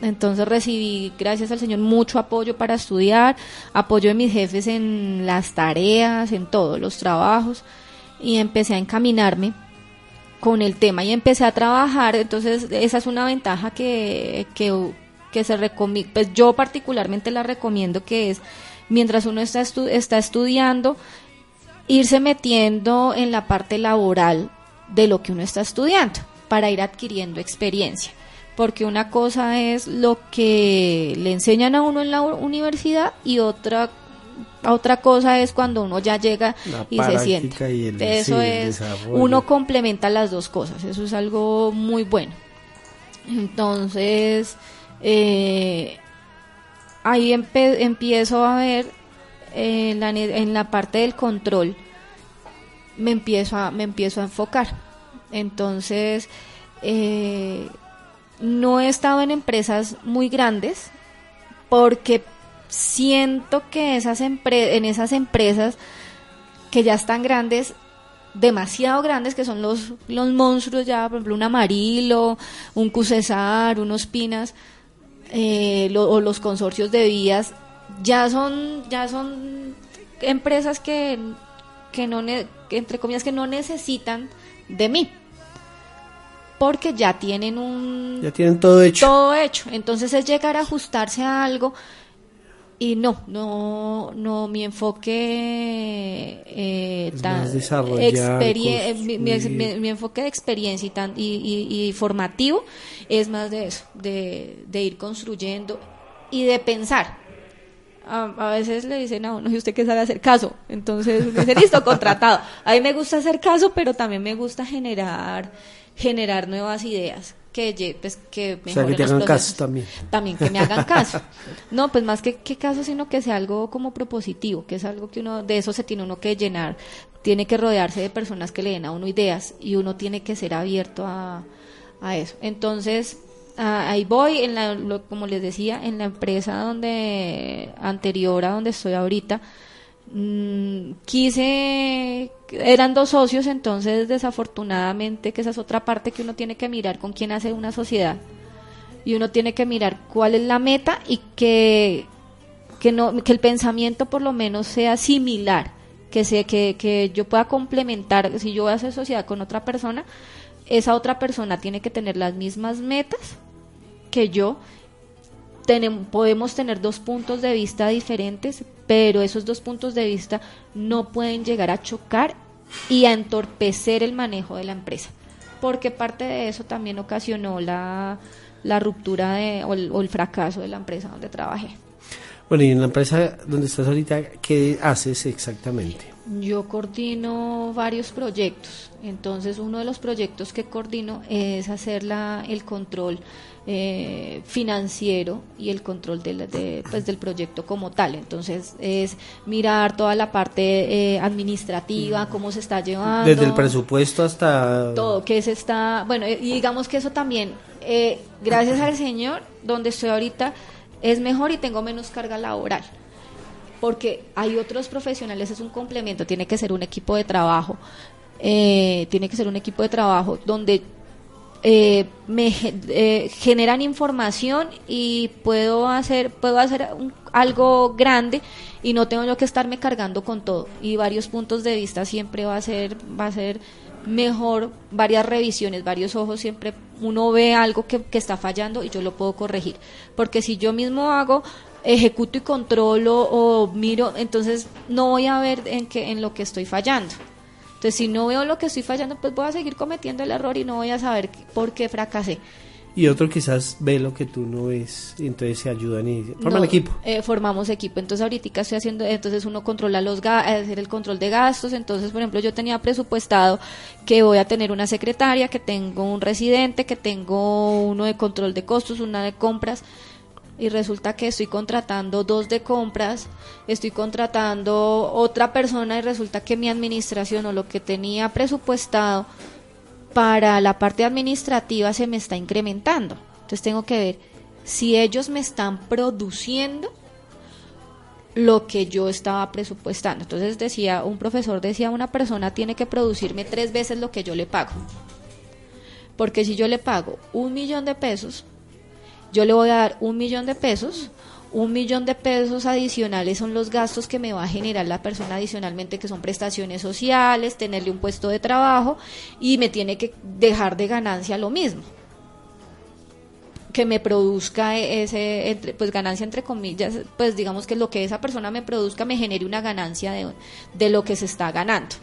Entonces recibí, gracias al Señor, mucho apoyo para estudiar, apoyo de mis jefes en las tareas, en todos los trabajos y empecé a encaminarme con el tema y empecé a trabajar. Entonces esa es una ventaja que, que, que se recomienda, pues yo particularmente la recomiendo que es mientras uno está, está estudiando, irse metiendo en la parte laboral de lo que uno está estudiando para ir adquiriendo experiencia. Porque una cosa es lo que le enseñan a uno en la universidad y otra otra cosa es cuando uno ya llega y se siente. eso es, uno complementa las dos cosas, eso es algo muy bueno. Entonces, eh, ahí empiezo a ver eh, la, en la parte del control me empiezo a, me empiezo a enfocar. Entonces, eh, no he estado en empresas muy grandes porque siento que esas en esas empresas que ya están grandes, demasiado grandes, que son los, los monstruos ya, por ejemplo, un Amarillo, un Cusesar, unos Pinas, eh, o los consorcios de vías, ya son, ya son empresas que que no, entre comillas, que no necesitan de mí. Porque ya tienen un... Ya tienen todo hecho. Todo hecho. Entonces es llegar a ajustarse a algo y no, no, no, mi enfoque eh, tan mi, mi, enfoque de experiencia y, tan, y, y, formativo es más de eso, de, de ir construyendo y de pensar a, veces le dicen a uno, ¿y usted qué sabe hacer caso? Entonces me dice, listo, contratado. A mí me gusta hacer caso, pero también me gusta generar, generar nuevas ideas. Que, pues, que o sea, que te hagan caso también. También que me hagan caso. No, pues más que, que caso, sino que sea algo como propositivo, que es algo que uno, de eso se tiene uno que llenar. Tiene que rodearse de personas que le den a uno ideas y uno tiene que ser abierto a, a eso. Entonces, Ah, ahí voy, en la, como les decía, en la empresa donde anterior a donde estoy ahorita, quise, eran dos socios, entonces desafortunadamente, que esa es otra parte que uno tiene que mirar con quién hace una sociedad. Y uno tiene que mirar cuál es la meta y que, que, no, que el pensamiento por lo menos sea similar, que, sea, que, que yo pueda complementar, si yo voy a hacer sociedad con otra persona, esa otra persona tiene que tener las mismas metas que yo podemos tener dos puntos de vista diferentes, pero esos dos puntos de vista no pueden llegar a chocar y a entorpecer el manejo de la empresa, porque parte de eso también ocasionó la, la ruptura de, o, el, o el fracaso de la empresa donde trabajé. Bueno, y en la empresa donde estás ahorita, ¿qué haces exactamente? Yo coordino varios proyectos. Entonces, uno de los proyectos que coordino es hacer la, el control eh, financiero y el control de, pues, del proyecto como tal. Entonces es mirar toda la parte eh, administrativa, cómo se está llevando. Desde el presupuesto hasta... Todo, que se está... Bueno, y digamos que eso también, eh, gracias al Señor, donde estoy ahorita, es mejor y tengo menos carga laboral. Porque hay otros profesionales, es un complemento, tiene que ser un equipo de trabajo. tiene que ser un equipo de trabajo donde eh, me eh, generan información y puedo hacer puedo hacer algo grande y no tengo yo que estarme cargando con todo. Y varios puntos de vista siempre va a ser va a ser mejor varias revisiones varios ojos siempre uno ve algo que, que está fallando y yo lo puedo corregir. Porque si yo mismo hago ejecuto y controlo o miro entonces no voy a ver en que en lo que estoy fallando entonces, si no veo lo que estoy fallando, pues voy a seguir cometiendo el error y no voy a saber por qué fracasé. Y otro quizás ve lo que tú no ves y entonces se ayudan y forman equipo. Eh, formamos equipo. Entonces ahorita estoy haciendo, entonces uno controla los hacer el control de gastos. Entonces, por ejemplo, yo tenía presupuestado que voy a tener una secretaria, que tengo un residente, que tengo uno de control de costos, una de compras y resulta que estoy contratando dos de compras, estoy contratando otra persona y resulta que mi administración o lo que tenía presupuestado para la parte administrativa se me está incrementando. Entonces tengo que ver si ellos me están produciendo lo que yo estaba presupuestando. Entonces decía, un profesor decía, una persona tiene que producirme tres veces lo que yo le pago. Porque si yo le pago un millón de pesos, yo le voy a dar un millón de pesos, un millón de pesos adicionales son los gastos que me va a generar la persona adicionalmente, que son prestaciones sociales, tenerle un puesto de trabajo y me tiene que dejar de ganancia lo mismo. Que me produzca ese pues ganancia entre comillas pues digamos que lo que esa persona me produzca me genere una ganancia de, de lo que se está ganando.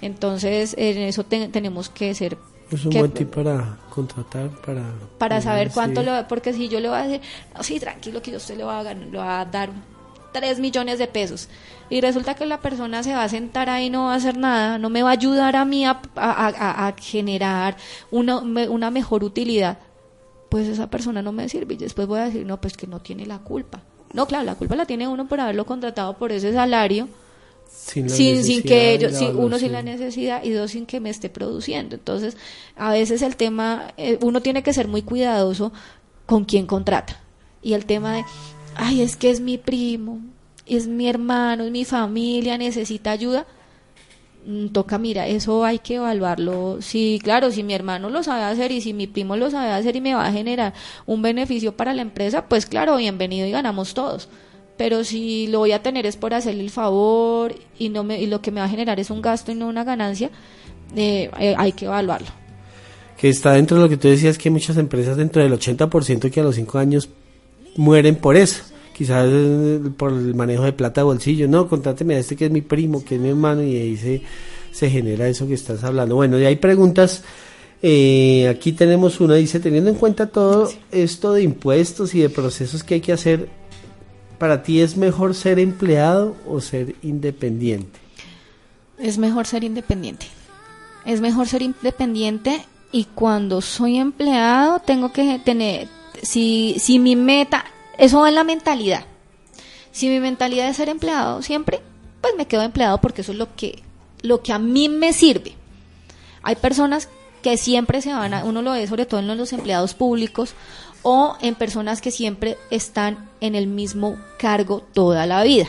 Entonces en eso te- tenemos que ser Es un que- buen tip para contratar, para... para saber sí. cuánto le va, porque si yo le voy a decir, no, sí, tranquilo que yo a usted le va a, ganar, le va a dar 3 millones de pesos y resulta que la persona se va a sentar ahí y no va a hacer nada, no me va a ayudar a mí a, a- a- a generar una, una mejor utilidad, pues esa persona no me sirve y después voy a decir, no, pues que no tiene la culpa. No, claro, la culpa la tiene uno por haberlo contratado por ese salario, Sin, la sin, que ellos, uno sin la necesidad y dos sin que me esté produciendo. Entonces, a veces el tema, eh, uno tiene que ser muy cuidadoso con quién contrata. Y el tema de, ay, es que es mi primo, es mi hermano, es mi familia, necesita ayuda. Mm, Toca, mira, eso hay que evaluarlo. Sí, claro, si mi hermano lo sabe hacer y si mi primo lo sabe hacer y me va a generar un beneficio para la empresa, pues claro, bienvenido y ganamos todos pero si lo voy a tener es por hacerle el favor y no me y lo que me va a generar es un gasto y no una ganancia eh, eh, hay que evaluarlo Que está dentro de lo que tú decías, que muchas empresas dentro del 80% que a los 5 años mueren por eso. Quizás eh, por el manejo de plata de bolsillo. No, contráteme a este que es mi primo, que es mi hermano, y ahí se, se genera eso que estás hablando. Bueno, y hay preguntas. eh, aquí tenemos una, dice, teniendo en cuenta todo esto de impuestos y de procesos que hay que hacer, ¿para ti es mejor ser empleado o ser independiente? es mejor ser independiente. Es mejor ser independiente y cuando soy empleado tengo que tener si si mi meta eso va en la mentalidad. Si mi mentalidad es ser empleado siempre pues me quedo empleado porque eso es lo que lo que a mí me sirve. Hay personas que siempre se van a, uno lo ve sobre todo en los empleados públicos o en personas que siempre están en el mismo cargo toda la vida.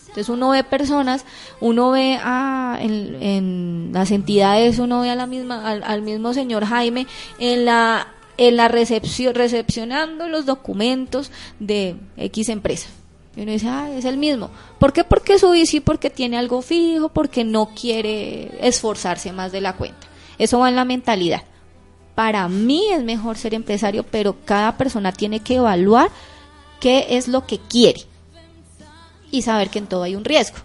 Entonces uno ve personas, uno ve a, en, en las entidades, uno ve a la misma, al, al mismo señor Jaime en la, en la recepción, recepcionando los documentos de X empresa. Y uno dice, ah, es el mismo. ¿Por qué? Porque su bici, porque tiene algo fijo, porque no quiere esforzarse más de la cuenta. Eso va en la mentalidad. Para mí es mejor ser empresario, pero cada persona tiene que evaluar qué es lo que quiere y saber que en todo hay un riesgo.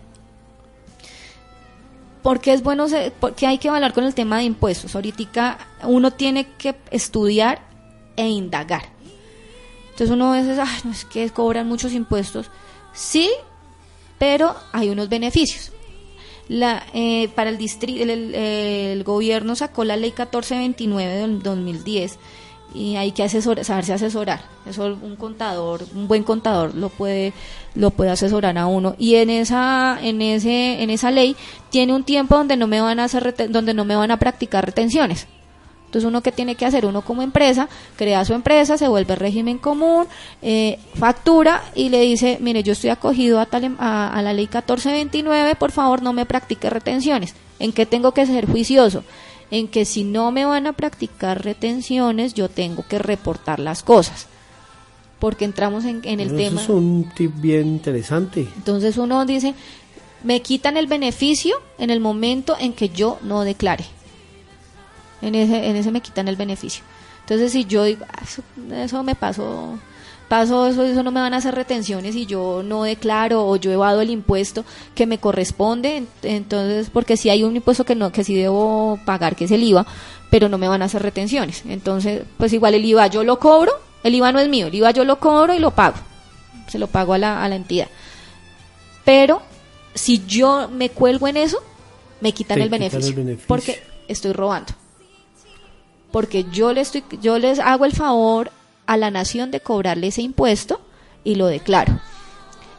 Porque es bueno, ser- porque hay que evaluar con el tema de impuestos. Ahorita uno tiene que estudiar e indagar. Entonces uno a veces, ay, no es que cobran muchos impuestos. Sí, pero hay unos beneficios. La, eh, para el distrito, el, gobierno sacó la ley 1429 del 2010 y hay que asesor, saberse asesorar. Eso un contador, un buen contador lo puede lo puede asesorar a uno y en esa en ese en esa ley tiene un tiempo donde no me van a hacer donde no me van a practicar retenciones. Entonces uno que tiene que hacer uno como empresa, crea su empresa, se vuelve régimen común, eh, factura y le dice, mire, yo estoy acogido a, tal, em- a, a la ley 1429, por favor no me practique retenciones. ¿En qué tengo que ser juicioso? En que si no me van a practicar retenciones, yo tengo que reportar las cosas. Porque entramos en, en el Bueno, tema. Eso es un tip bien interesante. Entonces uno dice, me quitan el beneficio en el momento en que yo no declare. En ese, en ese me quitan el beneficio. Entonces si yo digo, "Ah, eso, eso me pasó, pasó eso, eso no me van a hacer retenciones y yo no declaro o yo evado el impuesto que me corresponde, ent- entonces porque si hay un impuesto que no, que sí debo pagar, que es el IVA, pero no me van a hacer retenciones. Entonces, pues igual el IVA yo lo cobro, el IVA no es mío, el IVA yo lo cobro y lo pago. Se lo pago a la, a la entidad. Pero si yo me cuelgo en eso, me quitan, el beneficio. Porque estoy robando. Porque yo le estoy, yo les hago el favor a la nación de cobrarle ese impuesto, y lo declaro.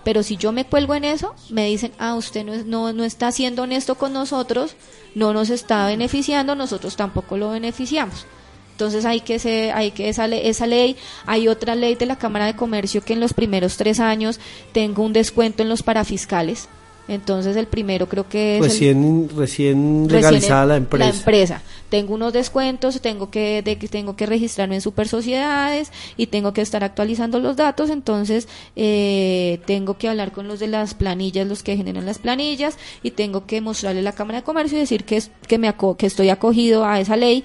Pero si yo me cuelgo en eso, me dicen, ah, usted no, es- no, no está siendo honesto con nosotros, no nos está beneficiando, nosotros tampoco lo beneficiamos. Entonces hay que se, hay que esa, le- esa ley, hay otra ley de la Cámara de Comercio que en los primeros tres años tengo un descuento en los parafiscales. Entonces el primero creo que es Recién, recién recién legalizada la empresa. empresa. Tengo unos descuentos, tengo que, de, tengo que registrarme en super sociedades y tengo que estar actualizando los datos, entonces eh, tengo que hablar con los de las planillas, los que generan las planillas y tengo que mostrarle a la Cámara de Comercio y decir que, es, que, me aco- que estoy acogido a esa ley,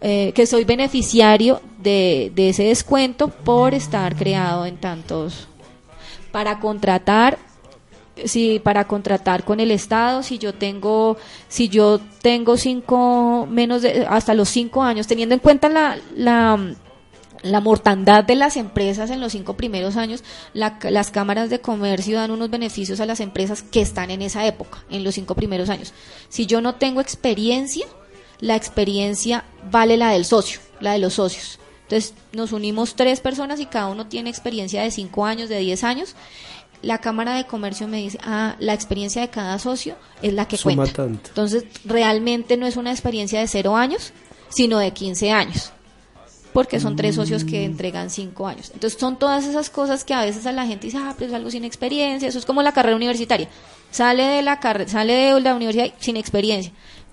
eh, que soy beneficiario de, de ese descuento por estar creado en tantos para contratar si para contratar con el estado si yo tengo si yo tengo cinco menos de hasta los cinco años teniendo en cuenta la la mortandad de las empresas en los cinco primeros años, la- las cámaras de comercio dan unos beneficios a las empresas que están en esa época, en los cinco primeros años. Si yo no tengo experiencia, la experiencia vale la del socio, la de los socios. Entonces nos unimos tres personas y cada uno tiene experiencia de cinco años, de diez años. La Cámara de Comercio me dice, ah, la experiencia de cada socio es la que Suma cuenta. tanto. Entonces realmente no es una experiencia de cero años, sino de 15 años porque son tres socios que entregan cinco años. Entonces son todas esas cosas que a veces a la gente dice, ah, pero es algo sin experiencia, eso es como la carrera universitaria. Sale de la sale de la universidad sin experiencia,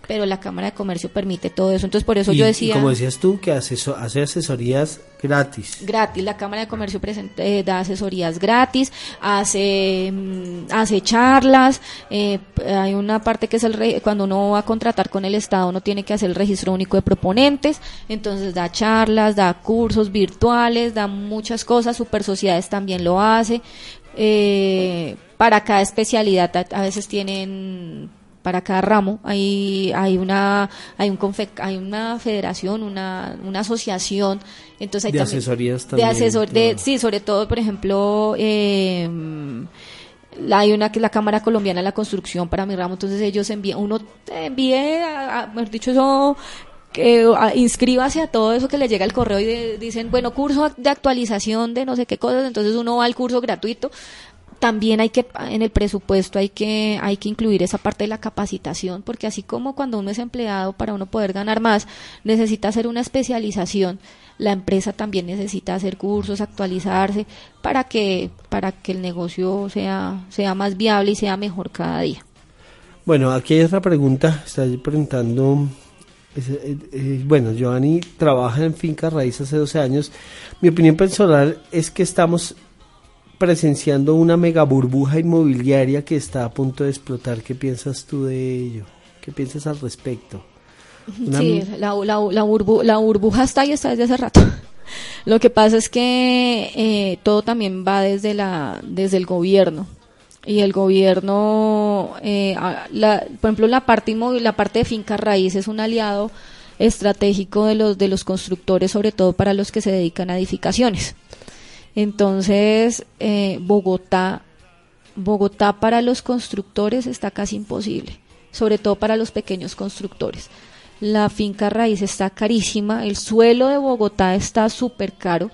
pero la Cámara de Comercio permite todo eso. Entonces por eso y, yo y decía como decías tú, que aseso- hace asesorías gratis. gratis, la Cámara de Comercio presenta- eh, da asesorías gratis, hace mm, hace charlas, eh, hay una parte que es el re- cuando uno va a contratar con el Estado, uno tiene que hacer el registro único de proponentes, entonces da charlas, da cursos virtuales, da muchas cosas, Super Sociedades también lo hace, eh, para cada especialidad a, a veces tienen para cada ramo. Hay hay una hay un confe- hay una federación una una asociación. Entonces hay De también- asesorías de también, asesor de sí sobre todo por ejemplo eh, la- hay una que es la Cámara Colombiana de la Construcción para mi ramo, entonces ellos envían, uno te envíe, a- a- mejor dicho, eso, que inscríbase a todo eso que le llega al correo y de- dicen, bueno, curso de actualización de no sé qué cosas, entonces uno va al curso gratuito. También hay que, en el presupuesto hay que, hay que incluir esa parte de la capacitación, porque así como cuando uno es empleado, para uno poder ganar más, necesita hacer una especialización la empresa también necesita hacer cursos, actualizarse para que para que el negocio sea sea más viable y sea mejor cada día. Bueno, aquí hay otra pregunta. Está preguntando. eh, eh, bueno, Giovanni trabaja en Finca Raíz hace 12 años. Mi opinión personal es que estamos presenciando una mega burbuja inmobiliaria que está a punto de explotar. ¿Qué piensas tú de ello? ¿Qué piensas al respecto? Una- Sí, la, la, la, burbu- la burbuja está ahí está desde hace rato. Lo que pasa es que eh, todo también va desde la desde el gobierno y el gobierno, eh, la- por ejemplo, la parte la parte de finca raíz es un aliado estratégico de los de los constructores, sobre todo para los que se dedican a edificaciones. Entonces, eh, Bogotá, Bogotá para los constructores está casi imposible, sobre todo para los pequeños constructores. La finca raíz está carísima, el suelo de Bogotá está súper caro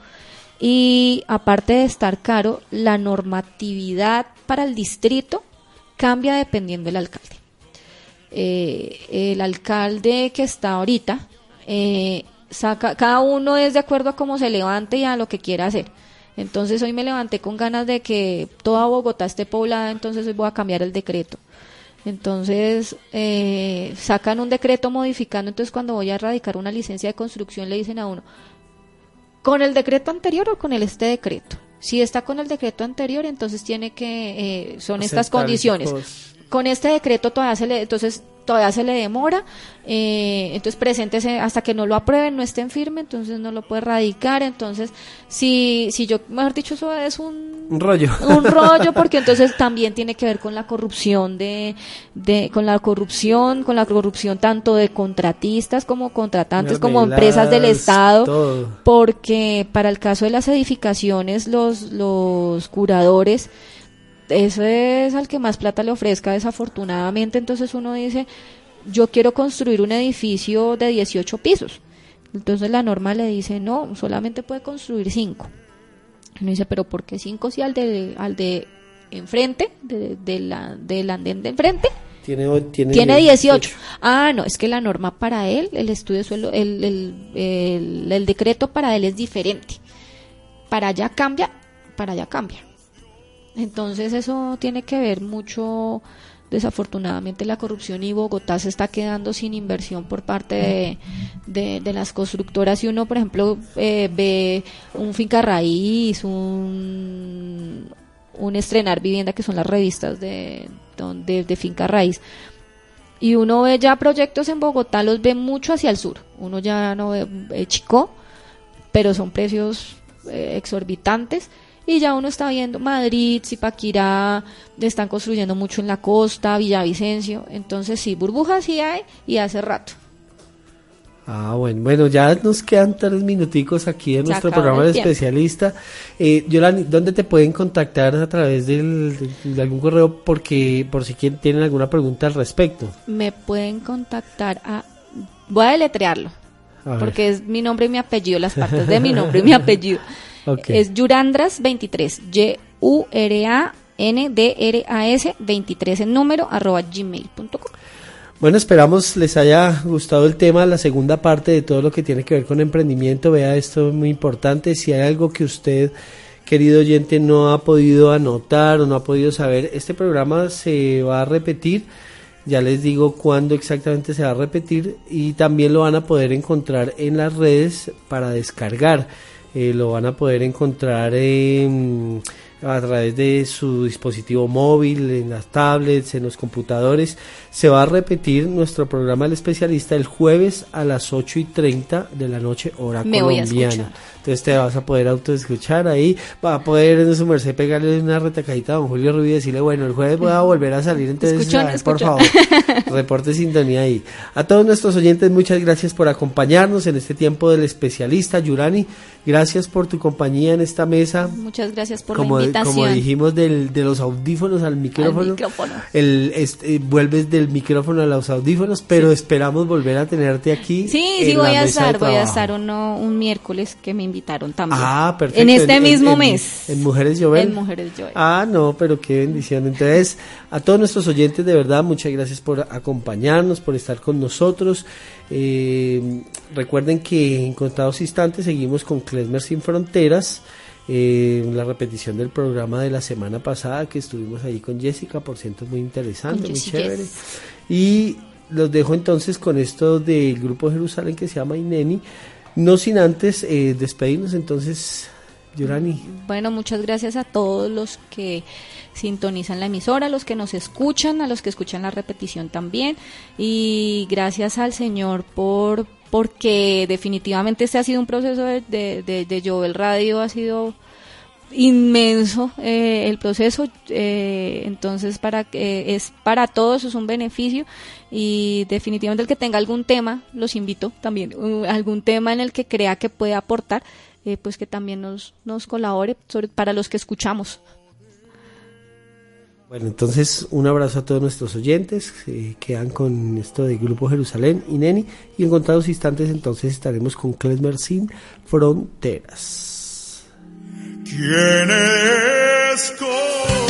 y aparte de estar caro, la normatividad para el distrito cambia dependiendo del alcalde. Eh, el alcalde que está ahorita eh, saca, cada uno es de acuerdo a cómo se levante y a lo que quiera hacer. Entonces hoy me levanté con ganas de que toda Bogotá esté poblada, entonces hoy voy a cambiar el decreto. Entonces eh, sacan un decreto modificando, entonces cuando voy a erradicar una licencia de construcción le dicen a uno, ¿con el decreto anterior o con el este decreto? Si está con el decreto anterior, entonces tiene que, eh, son estas condiciones con este decreto todavía se le entonces todavía se le demora eh, entonces preséntese hasta que no lo aprueben no estén firme entonces no lo puede radicar entonces si si yo mejor dicho eso es un Un rollo. un rollo porque entonces también tiene que ver con la corrupción de, de con la corrupción con la corrupción tanto de contratistas como contratantes como empresas del estado todo. porque para el caso de las edificaciones los los curadores eso es al que más plata le ofrezca desafortunadamente entonces uno dice yo quiero construir un edificio de 18 pisos entonces la norma le dice no solamente puede construir 5 Uno dice, pero ¿por qué 5 si al de, al de enfrente, de, de la, del andén de enfrente? Tiene, tiene, Tiene 18. Ah, no, es que la norma para él, el estudio suelo, el, el, el, el decreto para él es diferente. Para allá cambia, para allá cambia. Entonces eso tiene que ver mucho, desafortunadamente, la corrupción y Bogotá se está quedando sin inversión por parte de, las constructoras. Si uno, por ejemplo, eh, ve un finca raíz, un, un estrenar vivienda, que son las revistas de, de, de finca raíz, y uno ve ya proyectos en Bogotá, los ve mucho hacia el sur. Uno ya no ve Chico, pero son precios eh, exorbitantes. Y ya uno está viendo Madrid, Zipaquirá, están construyendo mucho en la costa, Villavicencio. Entonces sí, burbujas sí hay y hace rato. Ah, bueno, bueno, ya nos quedan tres minuticos aquí en nuestro programa de especialista. Eh, Yolani, ¿dónde te pueden contactar a través del, de, de algún correo? Porque por si quieren, tienen alguna pregunta al respecto. Me pueden contactar a... Voy a deletrearlo, A porque es mi nombre y mi apellido, las partes de mi nombre y mi apellido. Es Yurandras23, Y-U-R-A-N-D-R-A-S 23 en número, arroba gmail.com. Bueno, esperamos les haya gustado el tema, la segunda parte de todo lo que tiene que ver con emprendimiento. Vea, esto es muy importante. Si hay algo que usted, querido oyente, no ha podido anotar o no ha podido saber, este programa se va a repetir. Ya les digo cuándo exactamente se va a repetir y también lo van a poder encontrar en las redes para descargar. Eh, lo van a poder encontrar en- a través de su dispositivo móvil, en las tablets, en los computadores. Se va a repetir nuestro programa El Especialista el jueves a las 8 y 30 de la noche, hora Me colombiana. Entonces te vas a poder autoescuchar ahí, va a poder en su merced pegarle una retacadita a don Julio Rubio y decirle, bueno, el jueves voy a volver a salir, entonces ver, por favor, reporte sintonía ahí. A todos nuestros oyentes, muchas gracias por acompañarnos en este tiempo del especialista. Yurani, gracias por tu compañía en esta mesa. Muchas gracias por Como, la invitación. como dijimos, del, de los audífonos al micrófono. micrófono. El, este, vuelves del micrófono a los audífonos, pero esperamos volver a tenerte aquí. Sí, sí, voy a estar, voy a estar uno, un miércoles que me invitaron también. Ah, perfecto. En este mismo en- mes. En Mujeres Llover. En Mujeres Llover. Ah, no, pero qué bendición. Entonces, a todos nuestros oyentes, de verdad, muchas gracias por acompañarnos, por estar con nosotros. Eh, recuerden que en contados instantes seguimos con Klesmer Sin Fronteras. eh, la repetición del programa de la semana pasada que estuvimos ahí con Jessica, por cierto, muy interesante, muy chévere. Y los dejo entonces con esto del grupo Jerusalén que se llama Ineni. No sin antes eh, despedirnos entonces, Bueno, muchas gracias a todos los que sintonizan la emisora, a los que nos escuchan, a los que escuchan la repetición también. Y gracias al Señor por porque definitivamente este ha sido un proceso de, de, de, de Jovel Radio, ha sido inmenso eh, el proceso eh, entonces para que es para todos es un beneficio y definitivamente el que tenga algún tema los invito también uh, algún tema en el que crea que puede aportar eh, pues que también nos nos colabore sobre, para los que escuchamos Bueno, entonces un abrazo a todos nuestros oyentes que quedan con esto de Grupo Jerusalén y Neni y en contados instantes entonces estaremos con Klesmer Sin Fronteras. ¿Quién es con